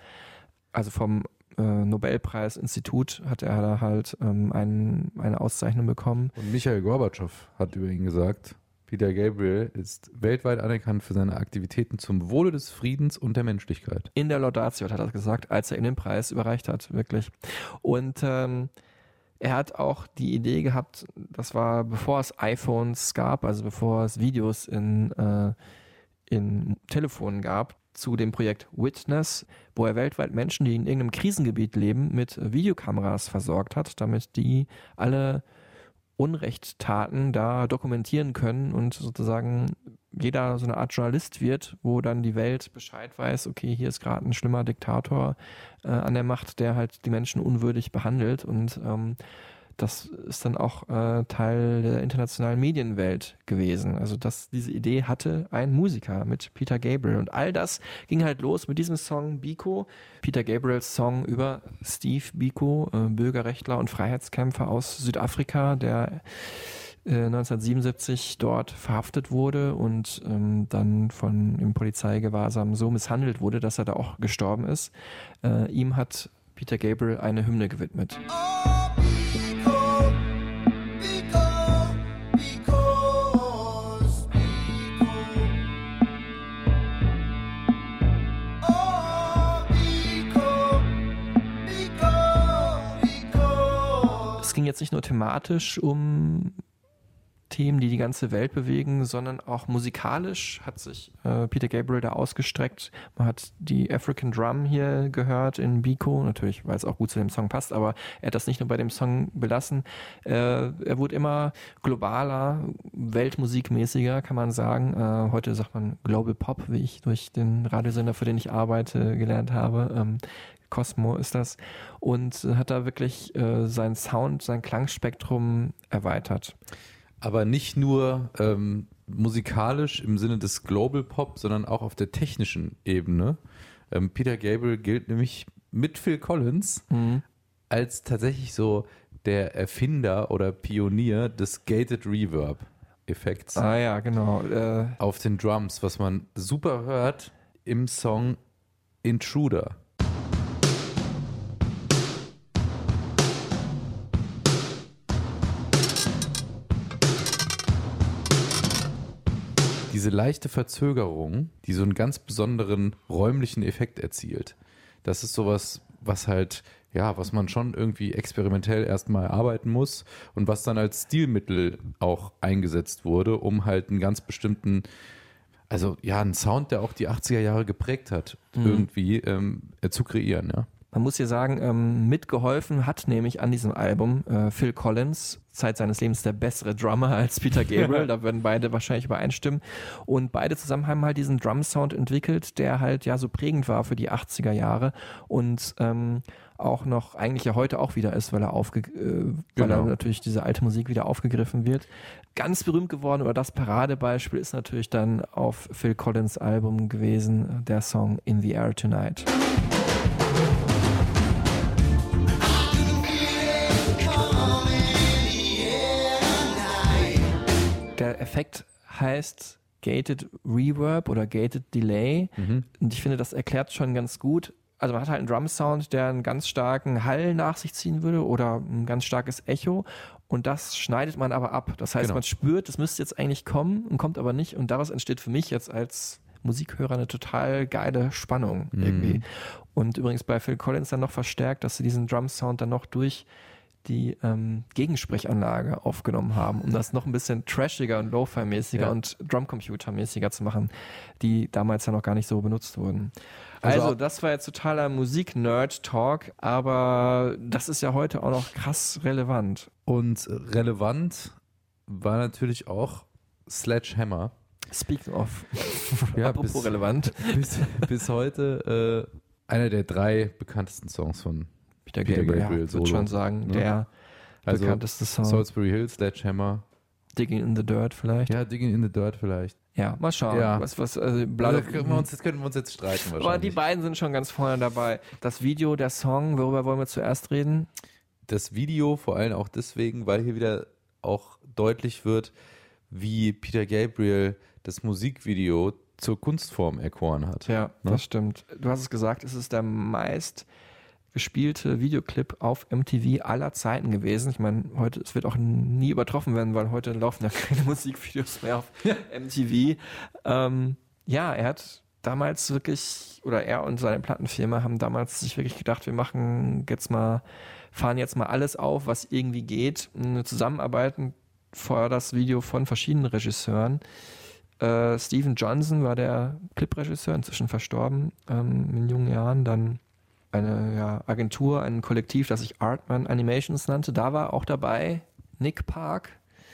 S7: also vom äh, Nobelpreisinstitut hat er da halt ähm, ein, eine Auszeichnung bekommen.
S6: Und Michael Gorbatschow hat über ihn gesagt, Peter Gabriel ist weltweit anerkannt für seine Aktivitäten zum Wohle des Friedens und der Menschlichkeit.
S7: In der Laudatio hat er das gesagt, als er ihm den Preis überreicht hat, wirklich. Und ähm, er hat auch die Idee gehabt, das war bevor es iPhones gab, also bevor es Videos in, äh, in Telefonen gab, zu dem Projekt Witness, wo er weltweit Menschen, die in irgendeinem Krisengebiet leben, mit Videokameras versorgt hat, damit die alle Unrechtstaten da dokumentieren können und sozusagen jeder so eine Art Journalist wird, wo dann die Welt Bescheid weiß, okay, hier ist gerade ein schlimmer Diktator äh, an der Macht, der halt die Menschen unwürdig behandelt. Und ähm, das ist dann auch äh, Teil der internationalen Medienwelt gewesen. Also dass diese Idee hatte ein Musiker mit Peter Gabriel. Und all das ging halt los mit diesem Song Biko, Peter Gabriels Song über Steve Biko, äh, Bürgerrechtler und Freiheitskämpfer aus Südafrika, der äh, 1977 dort verhaftet wurde und ähm, dann von im Polizeigewahrsam so misshandelt wurde, dass er da auch gestorben ist. Äh, ihm hat Peter Gabriel eine Hymne gewidmet. Es ging jetzt nicht nur thematisch um Themen, die die ganze Welt bewegen, sondern auch musikalisch hat sich äh, Peter Gabriel da ausgestreckt. Man hat die African Drum hier gehört in Biko, natürlich, weil es auch gut zu dem Song passt, aber er hat das nicht nur bei dem Song belassen. Äh, er wurde immer globaler, weltmusikmäßiger, kann man sagen. Äh, heute sagt man Global Pop, wie ich durch den Radiosender, für den ich arbeite, gelernt habe. Ähm, Cosmo ist das und hat da wirklich äh, seinen Sound, sein Klangspektrum erweitert
S6: aber nicht nur ähm, musikalisch im Sinne des Global Pop, sondern auch auf der technischen Ebene. Ähm, Peter Gabriel gilt nämlich mit Phil Collins
S7: mhm.
S6: als tatsächlich so der Erfinder oder Pionier des Gated Reverb Effekts.
S7: Ah ja, genau. Äh,
S6: auf den Drums, was man super hört im Song Intruder. Diese leichte Verzögerung, die so einen ganz besonderen räumlichen Effekt erzielt. Das ist sowas, was halt, ja, was man schon irgendwie experimentell erstmal arbeiten muss und was dann als Stilmittel auch eingesetzt wurde, um halt einen ganz bestimmten, also ja, einen Sound, der auch die 80er Jahre geprägt hat, mhm. irgendwie ähm, zu kreieren, ja.
S7: Man muss hier sagen, ähm, mitgeholfen hat nämlich an diesem Album äh, Phil Collins, Zeit seines Lebens der bessere Drummer als Peter Gabriel, da würden beide wahrscheinlich übereinstimmen. Und beide zusammen haben halt diesen Drum-Sound entwickelt, der halt ja so prägend war für die 80er Jahre und ähm, auch noch eigentlich ja heute auch wieder ist, weil er aufge äh, weil
S6: Genau.
S7: er natürlich diese alte Musik wieder aufgegriffen wird. Ganz berühmt geworden oder das Paradebeispiel ist natürlich dann auf Phil Collins Album gewesen, der Song In the Air Tonight. Effekt heißt Gated Reverb oder Gated Delay.
S6: Mhm.
S7: Und ich finde, das erklärt schon ganz gut. Also man hat halt einen Drum-Sound, der einen ganz starken Hall nach sich ziehen würde oder ein ganz starkes Echo. Und das schneidet man aber ab. Das heißt,
S6: Genau.
S7: man spürt, das müsste jetzt eigentlich kommen und kommt aber nicht. Und daraus entsteht für mich jetzt als Musikhörer eine total geile Spannung irgendwie. Und übrigens bei Phil Collins dann noch verstärkt, dass sie diesen Drum-Sound dann noch durch die ähm, Gegensprechanlage aufgenommen haben, um das noch ein bisschen trashiger und Lo-Fi-mäßiger
S6: Ja.
S7: und Drumcomputer-mäßiger zu machen, die damals ja noch gar nicht so benutzt wurden.
S6: Also
S7: Also, das war jetzt totaler Musik-Nerd-Talk, aber das ist ja heute auch noch krass relevant.
S6: Und relevant war natürlich auch Sledgehammer.
S7: Speaking of,
S6: Ja,
S7: apropos
S6: bis-
S7: relevant,
S6: Bis, bis heute äh, einer der drei bekanntesten Songs von
S7: Peter
S6: Peter
S7: Gabriel,
S6: Gabriel
S7: ja,
S6: Solo,
S7: würde schon sagen,
S6: ne?
S7: der
S6: Also
S7: bekannteste Song.
S6: Salisbury Hill, Sledgehammer.
S7: Digging in the Dirt vielleicht. Ja,
S6: Ja, Digging in the Dirt vielleicht.
S7: mal schauen.
S6: Ja.
S7: Was, was, also, Blood
S6: Also können wir uns, jetzt können wir uns jetzt streiten
S7: Aber die
S6: wahrscheinlich.
S7: beiden sind schon ganz vorne dabei. Das Video, der Song, worüber wollen wir zuerst reden?
S6: das Video vor allem auch deswegen, weil hier wieder auch deutlich wird, wie Peter Gabriel das Musikvideo zur Kunstform erkoren hat.
S7: Ja,
S6: Ne?
S7: das stimmt. Du hast es gesagt, es ist der meist gespielte Videoclip auf MTV aller Zeiten gewesen. Ich meine, heute, es wird auch nie übertroffen werden, weil heute laufen ja keine Musikvideos mehr auf MTV. Ähm, ja, er hat damals wirklich, oder er und seine Plattenfirma haben damals sich wirklich gedacht, wir machen jetzt mal, fahren jetzt mal alles auf, was irgendwie geht. Eine Zusammenarbeit vor das Video von verschiedenen Regisseuren. Äh, Steven Johnson war der Clipregisseur, inzwischen verstorben ähm, in jungen Jahren. Dann eine ja, Agentur, ein Kollektiv, das sich Artman Animations nannte. Da war auch dabei Nick Park,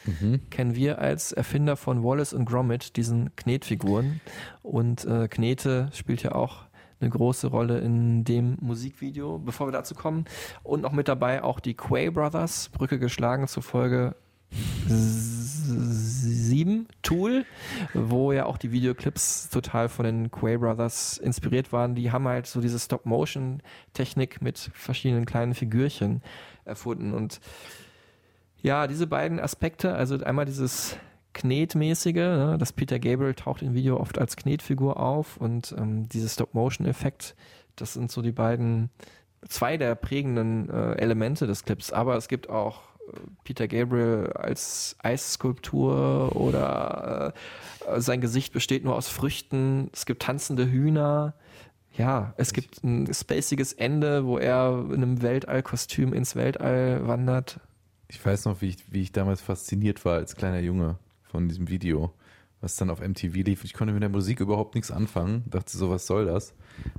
S7: Mhm. kennen wir als Erfinder von Wallace und Gromit, diesen Knetfiguren. Und äh, Knete spielt ja auch eine große Rolle in dem Musikvideo, bevor wir dazu kommen. Und noch mit dabei auch die Quay Brothers, Brücke geschlagen zur Folge 7 Tool, wo ja auch die Videoclips total von den Quay Brothers inspiriert waren. Die haben halt so diese Stop-Motion-Technik mit verschiedenen kleinen Figürchen erfunden. Und ja, diese beiden Aspekte, also einmal dieses Knetmäßige, ne, das Peter Gabriel taucht im Video oft als Knetfigur auf und ähm, dieses Stop-Motion-Effekt, das sind so die beiden, zwei der prägenden äh, Elemente des Clips. Aber es gibt auch Peter Gabriel als Eisskulptur oder äh, sein Gesicht besteht nur aus Früchten. Es gibt tanzende Hühner. Ja, es gibt ein spaciges Ende, wo er in einem Weltallkostüm ins Weltall wandert.
S6: Ich weiß noch, wie ich, wie ich damals fasziniert war als kleiner Junge von diesem Video, was dann auf MTV lief. Ich konnte mit der Musik überhaupt nichts anfangen, dachte so, was soll das?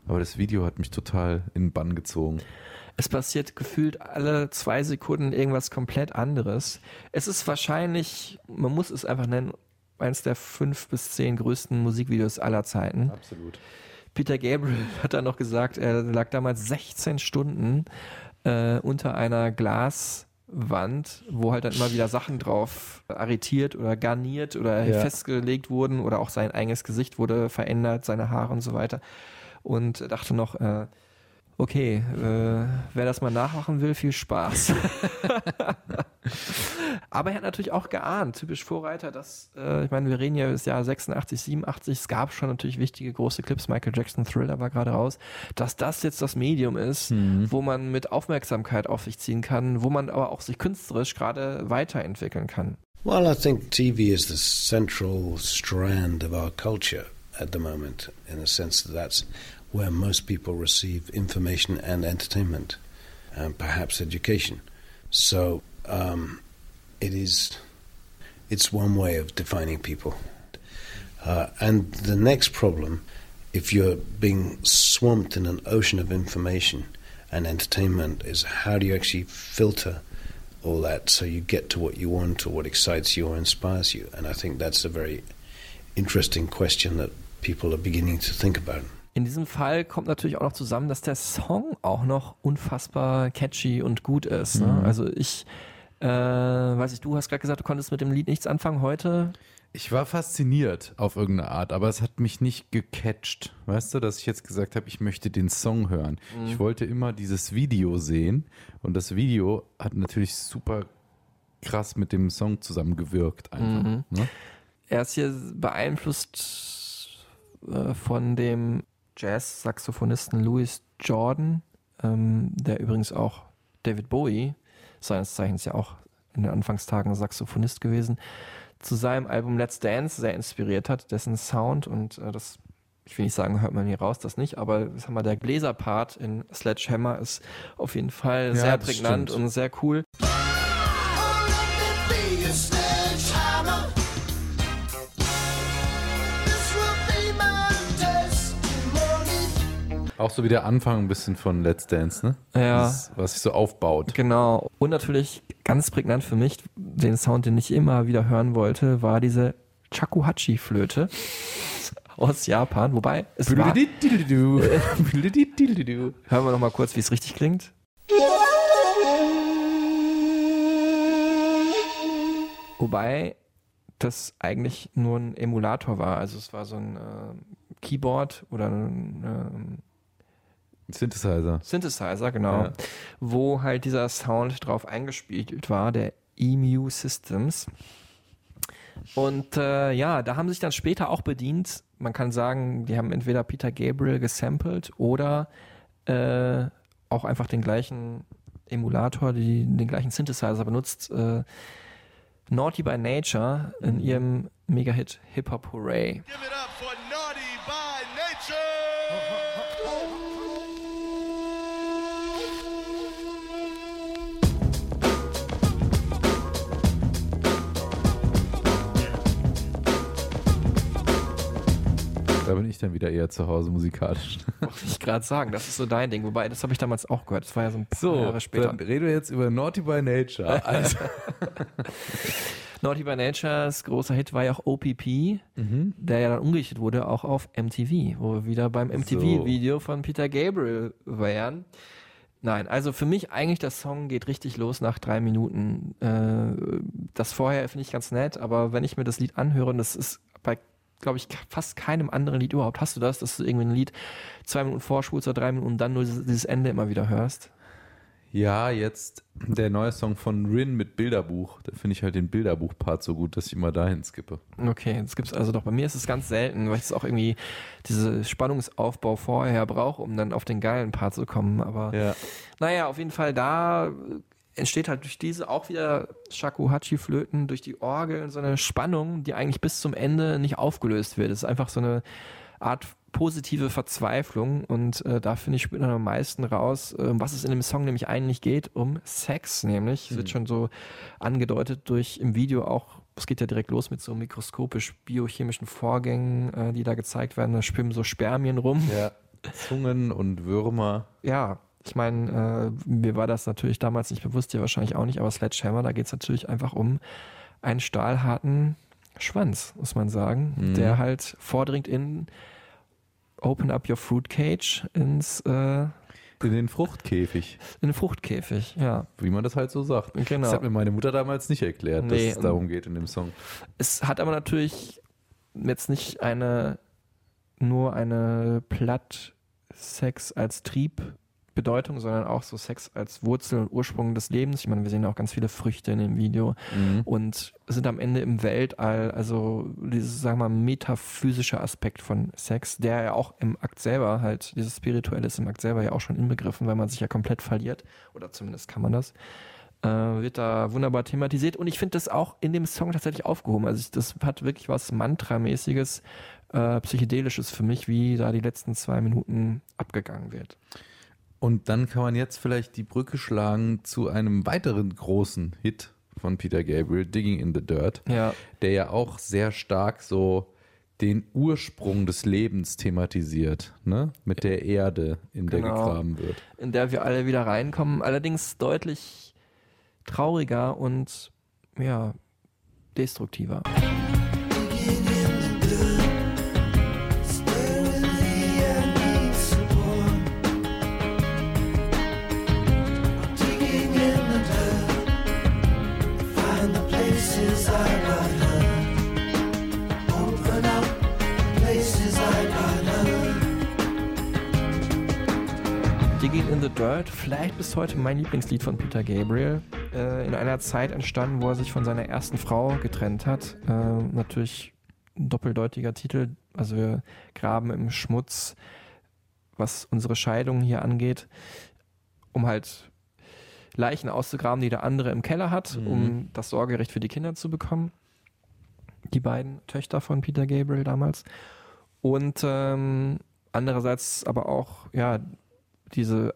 S6: Aber das Video hat mich total in den Bann gezogen.
S7: Es passiert gefühlt alle zwei Sekunden irgendwas komplett anderes. Es ist wahrscheinlich, man muss es einfach nennen, eines der fünf bis zehn größten Musikvideos aller Zeiten.
S6: Absolut.
S7: Peter Gabriel hat dann noch gesagt, er lag damals 16 Stunden äh, unter einer Glaswand, wo halt dann immer wieder Sachen drauf arretiert oder garniert oder ja. festgelegt wurden oder auch sein eigenes Gesicht wurde verändert, seine Haare und so weiter. Und dachte noch, äh, Okay, äh, wer das mal nachmachen will, viel Spaß. Aber er hat natürlich auch geahnt, typisch Vorreiter, dass, äh, ich meine, wir reden ja das Jahr 86, 87, es gab schon natürlich wichtige große Clips, Michael Jackson Thriller war gerade raus, dass das jetzt das Medium ist, mhm. wo man mit Aufmerksamkeit auf sich ziehen kann, wo man aber auch sich künstlerisch gerade weiterentwickeln kann.
S8: Well, I think TV is the central strand of our culture at the moment, in a sense that that's where most people receive information and entertainment, and perhaps education. So um, it is, it's one way of defining people. Uh, and the next problem, if you're being swamped in an ocean of information and entertainment, is how do you actually filter all that so you get to what you want or what excites you or inspires you? And I think that's a very interesting question that people are beginning to think about.
S7: In diesem Fall kommt natürlich auch noch zusammen, dass der Song auch noch unfassbar catchy und gut ist. Ne? Mhm. Also ich, äh, weiß ich, du hast gerade gesagt, du konntest mit dem Lied nichts anfangen heute.
S6: Ich war fasziniert auf irgendeine Art, aber es hat mich nicht gecatcht. Weißt du, dass ich jetzt gesagt habe, ich möchte den Song hören. Mhm. Ich wollte immer dieses Video sehen und das Video hat natürlich super krass mit dem Song zusammengewirkt einfach. Mhm. Ne?
S7: Er ist hier beeinflusst äh, von dem Jazz-Saxophonisten Louis Jordan, ähm, der übrigens auch David Bowie, seines Zeichens ja auch in den Anfangstagen Saxophonist gewesen, zu seinem Album Let's Dance sehr inspiriert hat, dessen Sound und äh, das, ich will nicht sagen, hört man hier raus, das nicht, aber sag mal, der Bläserpart in Sledgehammer ist auf jeden Fall ja, sehr prägnant stimmt. und sehr cool.
S6: Auch so wie der Anfang ein bisschen von Let's Dance, ne?
S7: Ja.
S6: Das, was sich so aufbaut.
S7: Genau. Und natürlich ganz prägnant für mich, den Sound, den ich immer wieder hören wollte, war diese Chakuhachi-Flöte aus Japan. Wobei, es war... Hören wir noch mal kurz, wie es richtig klingt. Wobei das eigentlich nur ein Emulator war. Also es war so ein äh, Keyboard oder ein, äh,
S6: Synthesizer.
S7: Synthesizer, genau. Ja. Wo halt dieser Sound drauf eingespielt war, der EMU Systems. Und äh, ja, da haben sich dann später auch bedient. Man kann sagen, die haben entweder Peter Gabriel gesampelt oder äh, auch einfach den gleichen Emulator, die, den gleichen Synthesizer benutzt. Äh, Naughty by Nature in ihrem Mega-Hit Hip Hop Hooray.
S11: Give it up for
S6: Da bin ich dann wieder eher zu Hause musikalisch.
S7: Wollte ich gerade sagen, das ist so dein Ding. Wobei, das habe ich damals auch gehört. Das war ja so ein paar
S6: So,
S7: Jahre später.
S6: dann reden wir jetzt über Naughty by Nature. Also,
S7: Naughty by Natures großer Hit war ja auch OPP, der ja dann umgerichtet wurde, auch auf MTV, wo wir wieder beim MTV-Video von Peter Gabriel wären. Nein, also für mich eigentlich der Song geht richtig los nach drei Minuten. Äh, das vorher finde ich ganz nett, aber wenn ich mir das Lied anhöre, und das ist bei, glaube ich, fast keinem anderen Lied überhaupt, hast du das, dass du irgendwie ein Lied zwei Minuten vorspulst oder drei Minuten und dann nur dieses, Ende immer wieder hörst?
S6: ja, jetzt der neue Song von Rin mit Bilderbuch. Da finde ich halt den Bilderbuch-Part so gut, dass ich immer dahin skippe.
S7: Okay, das gibt's also doch. Bei mir ist es ganz selten, weil ich es auch irgendwie diese Spannungsaufbau vorher brauche, um dann auf den geilen Part zu kommen. Aber
S6: Ja.
S7: naja, auf jeden Fall da entsteht halt durch diese auch wieder Shakuhachi-Flöten, durch die Orgel so eine Spannung, die eigentlich bis zum Ende nicht aufgelöst wird. Es ist einfach so eine Art positive Verzweiflung und äh, da finde ich spürt man am meisten raus, äh, was es in dem Song nämlich eigentlich geht, um Sex nämlich. Es wird schon so angedeutet durch im Video auch, es geht ja direkt los mit so mikroskopisch biochemischen Vorgängen, äh, die da gezeigt werden. Da schwimmen so Spermien rum.
S6: Ja. Zungen und Würmer.
S7: Ja, ich meine, äh, mir war das natürlich damals nicht bewusst, dir wahrscheinlich auch nicht, aber Sledgehammer, da geht es natürlich einfach um einen stahlharten Schwanz, muss man sagen,
S6: Mhm.
S7: der halt vordringt in Open up your fruit cage ins äh,
S6: In den Fruchtkäfig,
S7: in den Fruchtkäfig, ja.
S6: wie man das halt so sagt.
S7: Genau.
S6: Das hat mir meine Mutter damals nicht erklärt,
S7: Nee,
S6: dass es darum geht in dem Song.
S7: Es hat aber natürlich jetzt nicht eine nur eine platt Sex als Trieb Bedeutung, sondern auch so Sex als Wurzel und Ursprung des Lebens. Ich meine, wir sehen auch ganz viele Früchte in dem Video
S6: Mhm.
S7: und sind am Ende im Weltall, also dieses, sagen wir mal, metaphysische Aspekt von Sex, der ja auch im Akt selber halt, dieses Spirituelle ist im Akt selber ja auch schon inbegriffen, weil man sich ja komplett verliert, oder zumindest kann man das, äh, wird da wunderbar thematisiert und ich finde das auch in dem Song tatsächlich aufgehoben. Also das hat wirklich was Mantramäßiges, äh, Psychedelisches für mich, wie da die letzten zwei Minuten abgegangen wird.
S6: Und dann kann man jetzt vielleicht die Brücke schlagen zu einem weiteren großen Hit von Peter Gabriel, Digging in the Dirt,
S7: Ja,
S6: der ja auch sehr stark so den Ursprung des Lebens thematisiert, ne? Mit der Erde, in der
S7: Genau.
S6: gegraben wird.
S7: in der wir alle wieder reinkommen, allerdings deutlich trauriger und ja, destruktiver. Digging vielleicht bis heute mein Lieblingslied von Peter Gabriel. Äh, in einer Zeit entstanden, wo er sich von seiner ersten Frau getrennt hat. Äh, natürlich ein doppeldeutiger Titel. Also wir graben im Schmutz, was unsere Scheidung hier angeht, um halt Leichen auszugraben, die der andere im Keller hat,
S6: Mhm.
S7: um das Sorgerecht für die Kinder zu bekommen. Die beiden Töchter von Peter Gabriel damals. Und ähm, andererseits aber auch, ja, diese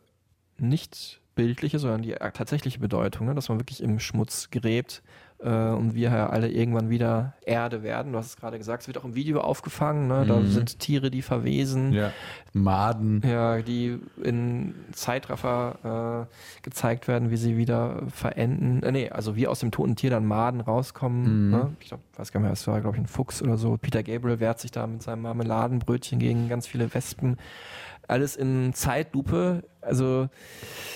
S7: nicht bildliche, sondern die tatsächliche Bedeutung, ne, dass man wirklich im Schmutz gräbt äh, und wir ja alle irgendwann wieder Erde werden. Du hast es gerade gesagt, es wird auch im Video aufgefangen. Ne? Da
S6: Mhm.
S7: sind Tiere, die verwesen.
S6: Ja. Maden.
S7: Ja, die in Zeitraffer äh, gezeigt werden, wie sie wieder verenden. Äh, nee, also wie aus dem toten Tier dann Maden rauskommen.
S6: Mhm.
S7: Ne? Ich glaub, weiß gar nicht mehr, es war, glaube ich, ein Fuchs oder so. Peter Gabriel wehrt sich da mit seinem Marmeladenbrötchen gegen ganz viele Wespen. Alles in Zeitlupe. Also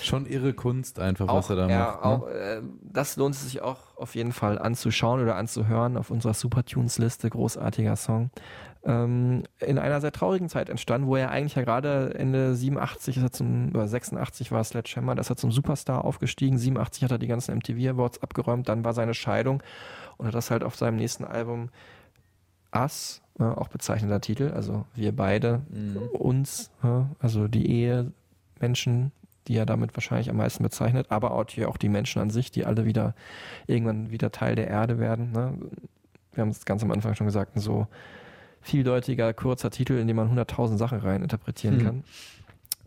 S6: Schon irre Kunst einfach, was er da
S7: ja,
S6: macht. Ne?
S7: auch, äh, das lohnt es sich auch auf jeden Fall anzuschauen oder anzuhören auf unserer Supertunes-Liste. Großartiger Song. Ähm, in einer sehr traurigen Zeit entstanden, wo er eigentlich ja gerade Ende 87 ist er zum, oder 86 war Sledgehammer, da ist er zum Superstar aufgestiegen. 87 hat er die ganzen MTV Awards abgeräumt, dann war seine Scheidung und hat das halt auf seinem nächsten Album Us, äh, auch bezeichneter Titel, also wir beide,
S6: Mhm.
S7: uns, ja, also die Ehe, Menschen die er damit wahrscheinlich am meisten bezeichnet, aber auch die, auch die Menschen an sich, die alle wieder irgendwann wieder Teil der Erde werden. Ne? Wir haben es ganz am Anfang schon gesagt, ein so vieldeutiger, kurzer Titel, in dem man 100.000 Sachen rein interpretieren
S6: Hm.
S7: kann.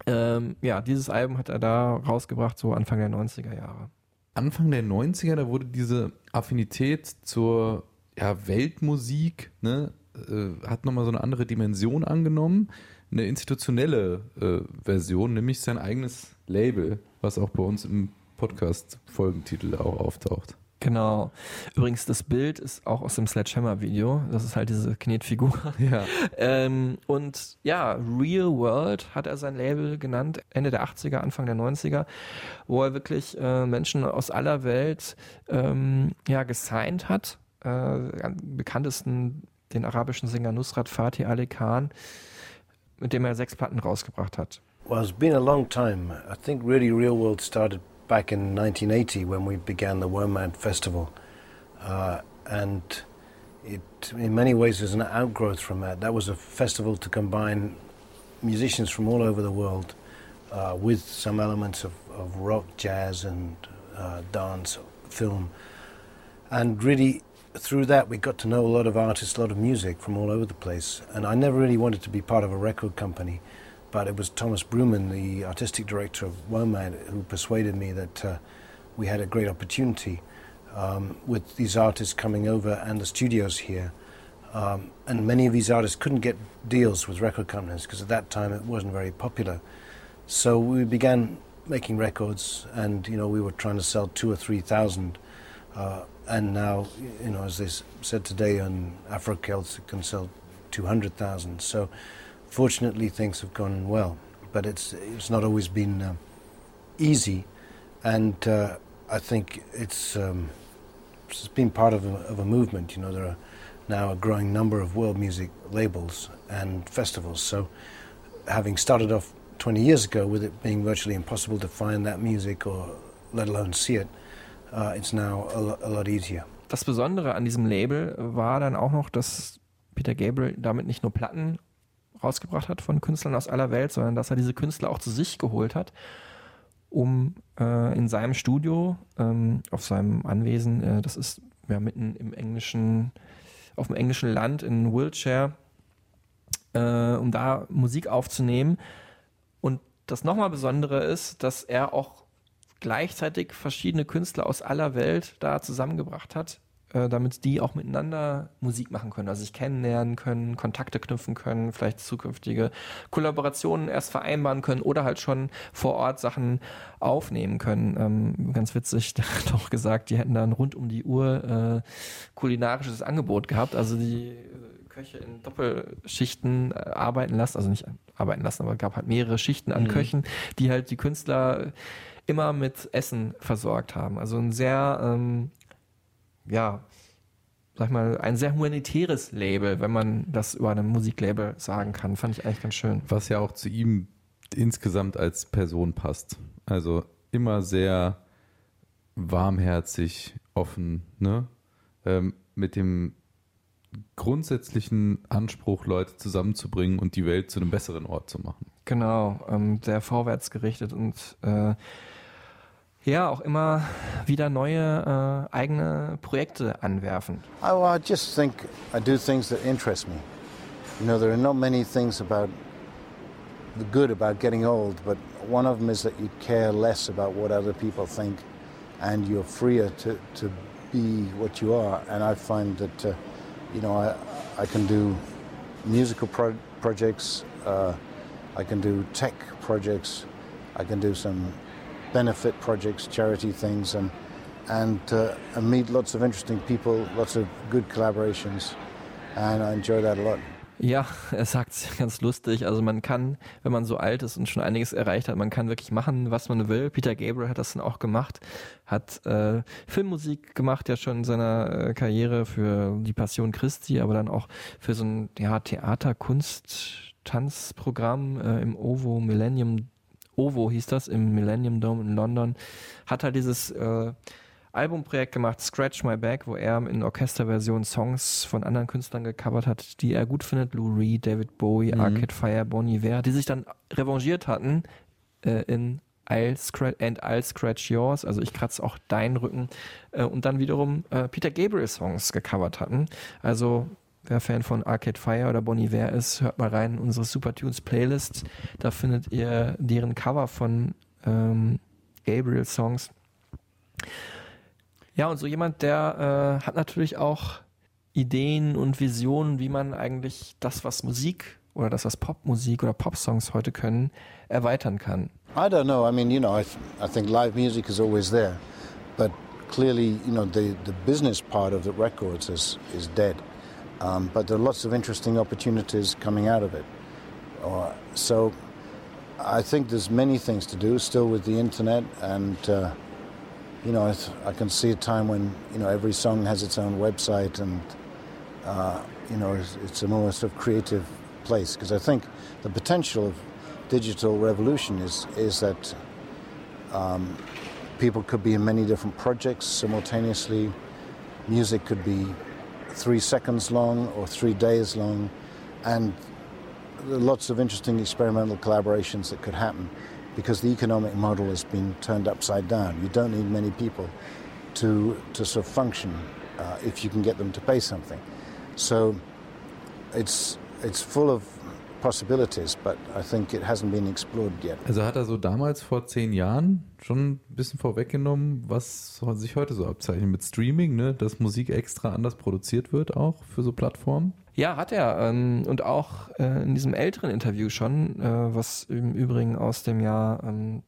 S7: Ähm, ja, dieses Album hat er da rausgebracht, so Anfang der 90er Jahre.
S6: Anfang der 90er, da wurde diese Affinität zur ja, Weltmusik, ne, äh, hat nochmal so eine andere Dimension angenommen. Eine institutionelle äh, Version, nämlich sein eigenes Label, was auch bei uns im Podcast-Folgentitel auch auftaucht.
S7: Genau. Übrigens, das Bild ist auch aus dem Sledgehammer-Video. Das ist halt diese Knetfigur.
S6: Ja.
S7: Ähm, und ja, Real World hat er sein Label genannt, Ende der 80er, Anfang der 90er, wo er wirklich äh, Menschen aus aller Welt ähm, ja, gesigned hat. Äh, am bekanntesten den arabischen Sänger Nusrat Fatih Ali Khan, mit dem er sechs Platten rausgebracht hat.
S8: Well, it's been a long time. I think really Real World started back in 1980 when we began the WOMAD Festival. Uh, and it, in many ways, is an outgrowth from that. That was a festival to combine musicians from all over the world uh, with some elements of, of rock, jazz, and uh, dance, film. And really, through that, we got to know a lot of artists, a lot of music from all over the place. And I never really wanted to be part of a record company, but it was Thomas Bruman, the artistic director of WOMAD, who persuaded me that uh, we had a great opportunity um, with these artists coming over and the studios here. Um, and many of these artists couldn't get deals with record companies because at that time it wasn't very popular. So we began making records, and you know we were trying to sell two or three thousand. Uh, and now, you know, as they said today on Afrocelts, it can sell two hundred thousand. So fortunately, things have gone well, but it's it's not always been um, easy, and uh, I think it's um, it's been part of a, of a movement. You know, there are now a growing number of world music labels and festivals. So, having started off 20 years ago with it being virtually impossible to find that music or let alone see it, uh, it's now a, a lot easier.
S7: Das Besondere an diesem Label war dann auch noch, dass Peter Gabriel damit nicht nur Platten rausgebracht hat von Künstlern aus aller Welt, sondern dass er diese Künstler auch zu sich geholt hat, um äh, in seinem Studio, ähm, auf seinem Anwesen, äh, das ist ja mitten im englischen, auf dem englischen Land in Wiltshire, äh, um da Musik aufzunehmen. Und das nochmal Besondere ist, dass er auch gleichzeitig verschiedene Künstler aus aller Welt da zusammengebracht hat, äh, damit die auch miteinander Musik machen können, also sich kennenlernen können, Kontakte knüpfen können, vielleicht zukünftige Kollaborationen erst vereinbaren können oder halt schon vor Ort Sachen aufnehmen können. Ähm, ganz witzig, hat auch gesagt, die hätten dann rund um die Uhr äh, kulinarisches Angebot gehabt, also die äh, Köche in Doppelschichten äh, arbeiten lassen, also nicht arbeiten lassen, aber gab halt mehrere Schichten an
S6: Mhm.
S7: Köchen, die halt die Künstler immer mit Essen versorgt haben. Also ein sehr, ähm, ja, sag mal, ein sehr humanitäres Label, wenn man das über ein Musiklabel sagen kann. Fand ich eigentlich ganz schön.
S6: Was ja auch zu ihm insgesamt als Person passt. Also immer sehr warmherzig, offen, ne? Ähm, mit dem grundsätzlichen Anspruch, Leute zusammenzubringen und die Welt zu einem besseren Ort zu machen.
S7: Genau, ähm, sehr vorwärts gerichtet und äh, ja, auch immer wieder neue äh, eigene Projekte anwerfen.
S10: I, well, I just think I do things that interest me. You know, there are not many things about the good about getting old, but one of them is that you care less about what other people think and you're freer to, to be what you are. And I find that, uh, you know, I, I can do musical pro- projects, uh, I can do tech projects, I can do some benefit projects, charity things, and and, uh, and meet lots of interesting people, lots of good collaborations, and I enjoy that a lot.
S7: Ja, er sagt ganz lustig. Also man kann, wenn man so alt ist und schon einiges erreicht hat, man kann wirklich machen, was man will. Peter Gabriel hat das dann auch gemacht, hat äh, Filmmusik gemacht, ja schon in seiner äh, Karriere für die Passion Christi, aber dann auch für so ein ja, Theater, Kunst, Tanzprogramm äh, im OVO Millennium OVO hieß das, im Millennium Dome in London, hat halt dieses äh, Albumprojekt gemacht, Scratch My Back, wo er in Orchesterversion Songs von anderen Künstlern gecovert hat, die er gut findet. Lou Reed, David Bowie,
S6: Mhm.
S7: Arcade Fire, Bon Iver, die sich dann revanchiert hatten äh, in I'll scratch, and I'll Scratch Yours, also ich kratze auch deinen Rücken, äh, und dann wiederum äh, Peter Gabriel Songs gecovert hatten. Also wer Fan von Arcade Fire oder Bonnie Iver ist, hört mal rein in unsere Super Tunes Playlist. Da findet ihr deren Cover von ähm, Gabriel Songs. Ja, und so jemand, der äh, hat natürlich auch Ideen und Visionen, wie man eigentlich das, was Musik oder das, was Popmusik oder Popsongs heute können, erweitern kann.
S10: I don't know. I mean, you know, I, th- I think live music is always there, but clearly, you know, the, the business part of the records is, is dead. Um, but there are lots of interesting opportunities coming out of it. Uh, so I think there's many things to do still with the internet, and uh, you know, I, th- I can see a time when you know every song has its own website, and uh, you know, it's, it's a more sort of creative place because I think the potential of digital revolution is is that um, people could be in many different projects simultaneously. Music could be three seconds long or three days long, and lots of interesting experimental collaborations that could happen because the economic model has been turned upside down. You don't need many people to to sort of function uh, if you can get them to pay something. So it's it's full of
S6: Also hat er so damals vor zehn Jahren schon ein bisschen vorweggenommen, was sich heute so abzeichnet mit Streaming, ne? dass Musik extra anders produziert wird auch für so Plattformen.
S7: Ja, hat er. Ähm, und auch äh, in diesem älteren Interview schon, äh, was im Übrigen aus dem Jahr ähm,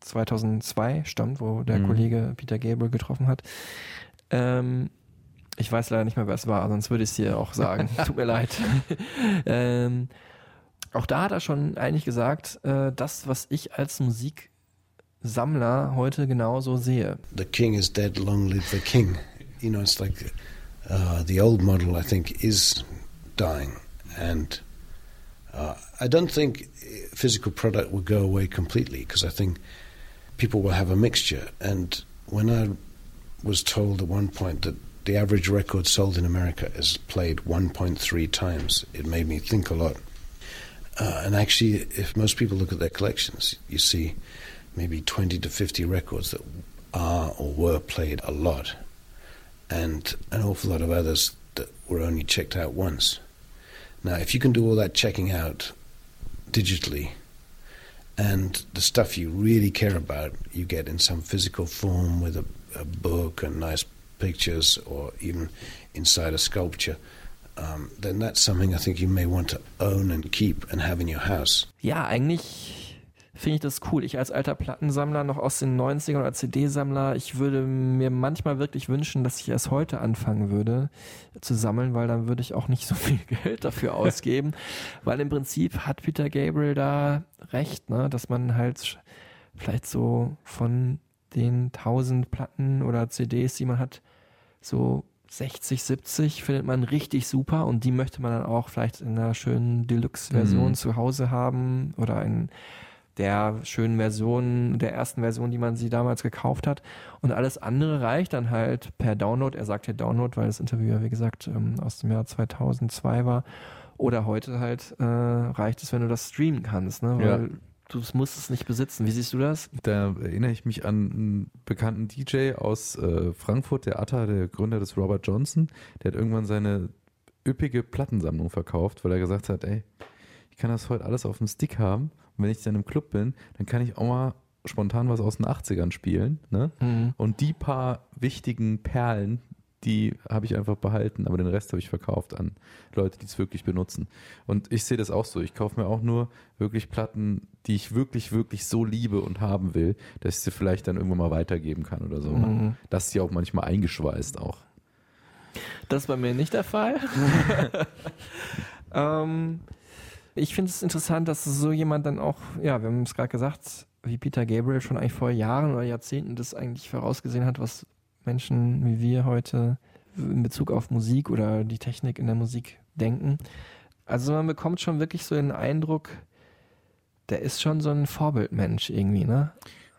S7: 2002 stammt, wo der
S6: Mhm.
S7: Kollege Peter Gabriel getroffen hat. Ähm, ich weiß leider nicht mehr, wer es war, sonst würde ich es dir auch sagen. Tut mir leid. auch da hat er schon eigentlich gesagt, äh, das, was ich als Musiksammler heute genauso sehe.
S8: The king is dead, long live the king. You know, it's like uh, the old model, I think, is dying. And uh, I don't think physical product will go away completely because I think people will have a mixture. And when I was told at one point that the average record sold in America is played 1.3 times, it made me think a lot. Uh, and actually, if most people look at their collections, you see maybe 20 to 50 records that are or were played a lot, and an awful lot of others that were only checked out once. Now, if you can do all that checking out digitally, and the stuff you really care about you get in some physical form with a, a book and nice pictures or even inside a sculpture, um, then that's something I think you may want to own and keep and have in your house.
S7: Ja, eigentlich finde ich das cool. Ich als alter Plattensammler noch aus den 90ern oder CD-Sammler, ich würde mir manchmal wirklich wünschen, dass ich erst heute anfangen würde zu sammeln, weil dann würde ich auch nicht so viel Geld dafür ausgeben. weil im Prinzip hat Peter Gabriel da recht, ne, dass man halt vielleicht so von den 1000 Platten oder CDs, die man hat, so 60, 70 findet man richtig super und die möchte man dann auch vielleicht in einer schönen Deluxe-Version
S6: Mhm.
S7: zu Hause haben oder in der schönen Version, der ersten Version, die man sie damals gekauft hat. Und alles andere reicht dann halt per Download. Er sagt ja Download, weil das Interview ja, wie gesagt, ähm, aus dem Jahr 2002 war. Oder heute halt äh, reicht es, wenn du das streamen kannst, ne? Weil
S6: Ja.
S7: Du musst es nicht besitzen. Wie siehst du das?
S6: Da erinnere ich mich an einen bekannten DJ aus äh, Frankfurt, der Atta, der Gründer des Robert Johnson. Der hat irgendwann seine üppige Plattensammlung verkauft, weil er gesagt hat, ey, ich kann das heute alles auf dem Stick haben. Und wenn ich dann im Club bin, dann kann ich auch mal spontan was aus den 80ern spielen. Ne?
S7: Mhm.
S6: Und die paar wichtigen Perlen, die habe ich einfach behalten, aber den Rest habe ich verkauft an Leute, die es wirklich benutzen. Und ich sehe das auch so. Ich kaufe mir auch nur wirklich Platten, die ich wirklich, wirklich so liebe und haben will, dass ich sie vielleicht dann irgendwann mal weitergeben kann oder so.
S7: Mhm.
S6: Das ist ja auch manchmal eingeschweißt auch.
S7: Das ist bei mir nicht der Fall. ähm, ich finde es interessant, dass so jemand dann auch, ja, wir haben es gerade gesagt, wie Peter Gabriel schon eigentlich vor Jahren oder Jahrzehnten das eigentlich vorausgesehen hat, was Menschen wie wir heute in Bezug auf Musik oder die Technik in der Musik denken. Also man bekommt schon wirklich so den Eindruck, der ist schon so ein Vorbildmensch irgendwie, ne?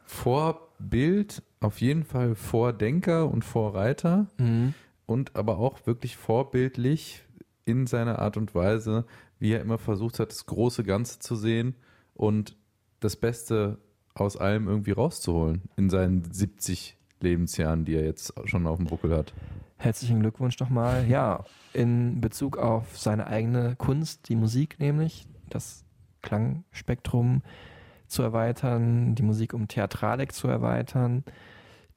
S6: Vorbild, auf jeden Fall Vordenker und Vorreiter
S7: Mhm.
S6: und aber auch wirklich vorbildlich in seiner Art und Weise, wie er immer versucht hat, das große Ganze zu sehen und das Beste aus allem irgendwie rauszuholen in seinen 70 Lebensjahren, die er jetzt schon auf dem Buckel hat.
S7: Herzlichen Glückwunsch nochmal. Ja, in Bezug auf seine eigene Kunst, die Musik nämlich, das Klangspektrum zu erweitern, die Musik um Theatralik zu erweitern,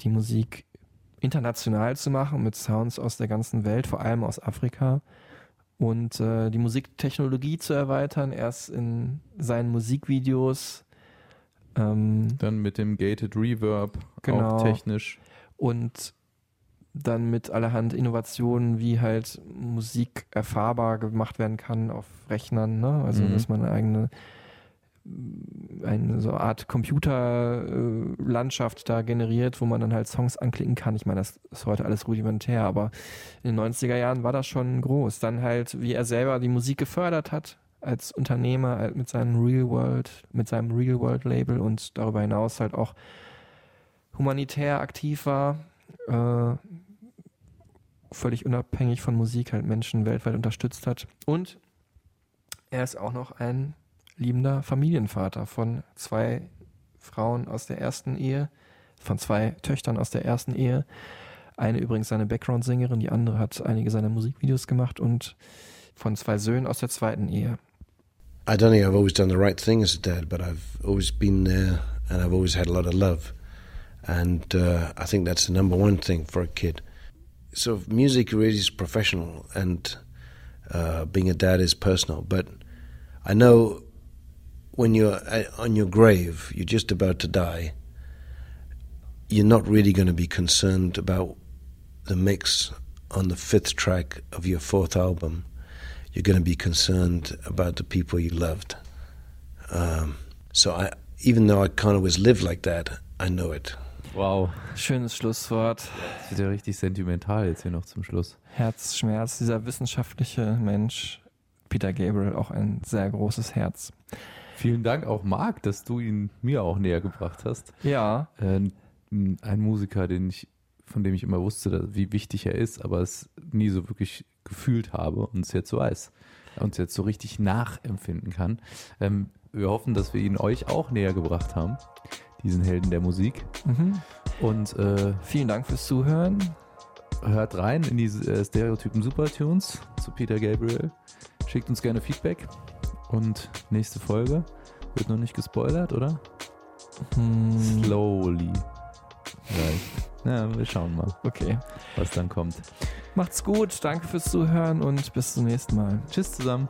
S7: die Musik international zu machen mit Sounds aus der ganzen Welt, vor allem aus Afrika und äh, die Musiktechnologie zu erweitern, erst in seinen Musikvideos. Ähm,
S6: Dann mit dem Gated Reverb,
S7: Genau.
S6: auch technisch.
S7: und dann mit allerhand Innovationen, wie halt Musik erfahrbar gemacht werden kann auf Rechnern, ne? Also
S6: Mhm.
S7: dass man eine eigene eine so Art Computerlandschaft da generiert, wo man dann halt Songs anklicken kann. Ich meine, das ist heute alles rudimentär, aber in den 90er Jahren war das schon groß. Dann halt, wie er selber die Musik gefördert hat als Unternehmer halt mit seinem Real World, mit seinem Real World Label und darüber hinaus halt auch humanitär aktiv war, äh, völlig unabhängig von Musik halt Menschen weltweit unterstützt hat. Und er ist auch noch ein liebender Familienvater von zwei Frauen aus der ersten Ehe, von zwei Töchtern aus der ersten Ehe. Eine übrigens seine Background-Sängerin, die andere hat einige seiner Musikvideos gemacht und von zwei Söhnen aus der zweiten Ehe.
S8: I don't think I've always done the right thing as a dad, but I've always been there and I've always had a lot of love. And uh, I think that's the number one thing for a kid. So music really is professional and uh, being a dad is personal. But I know when you're uh, on your grave, you're just about to die, you're not really going to be concerned about the mix on the fifth track of your fourth album you're going to be concerned about the people you loved. Um, so I, even though I can't always live like that, I know it.
S6: Wow.
S7: Schönes Schlusswort.
S6: Das wird ja richtig sentimental jetzt hier noch zum Schluss.
S7: Herzschmerz, dieser wissenschaftliche Mensch, Peter Gabriel, auch ein sehr großes Herz.
S6: Vielen Dank auch Marc, dass du ihn mir auch näher gebracht hast.
S7: Ja,
S6: Äh, ein Musiker, den ich, von dem ich immer wusste, dass, wie wichtig er ist, aber es nie so wirklich gefühlt habe und es jetzt so weiß. Und es jetzt so richtig nachempfinden kann. Ähm, wir hoffen, dass wir ihn euch auch näher gebracht haben, diesen Helden der Musik.
S7: mhm.
S6: Und äh,
S7: vielen Dank fürs Zuhören.
S6: hört rein in die äh, Stereotypen Supertunes zu Peter Gabriel. Schickt uns gerne Feedback. Und nächste Folge wird noch nicht gespoilert, oder?
S7: Hm,
S6: Slowly. Vielleicht. Ja, wir schauen mal,
S7: okay.
S6: was dann kommt.
S7: Macht's gut, danke fürs Zuhören und bis zum nächsten Mal.
S6: Tschüss zusammen.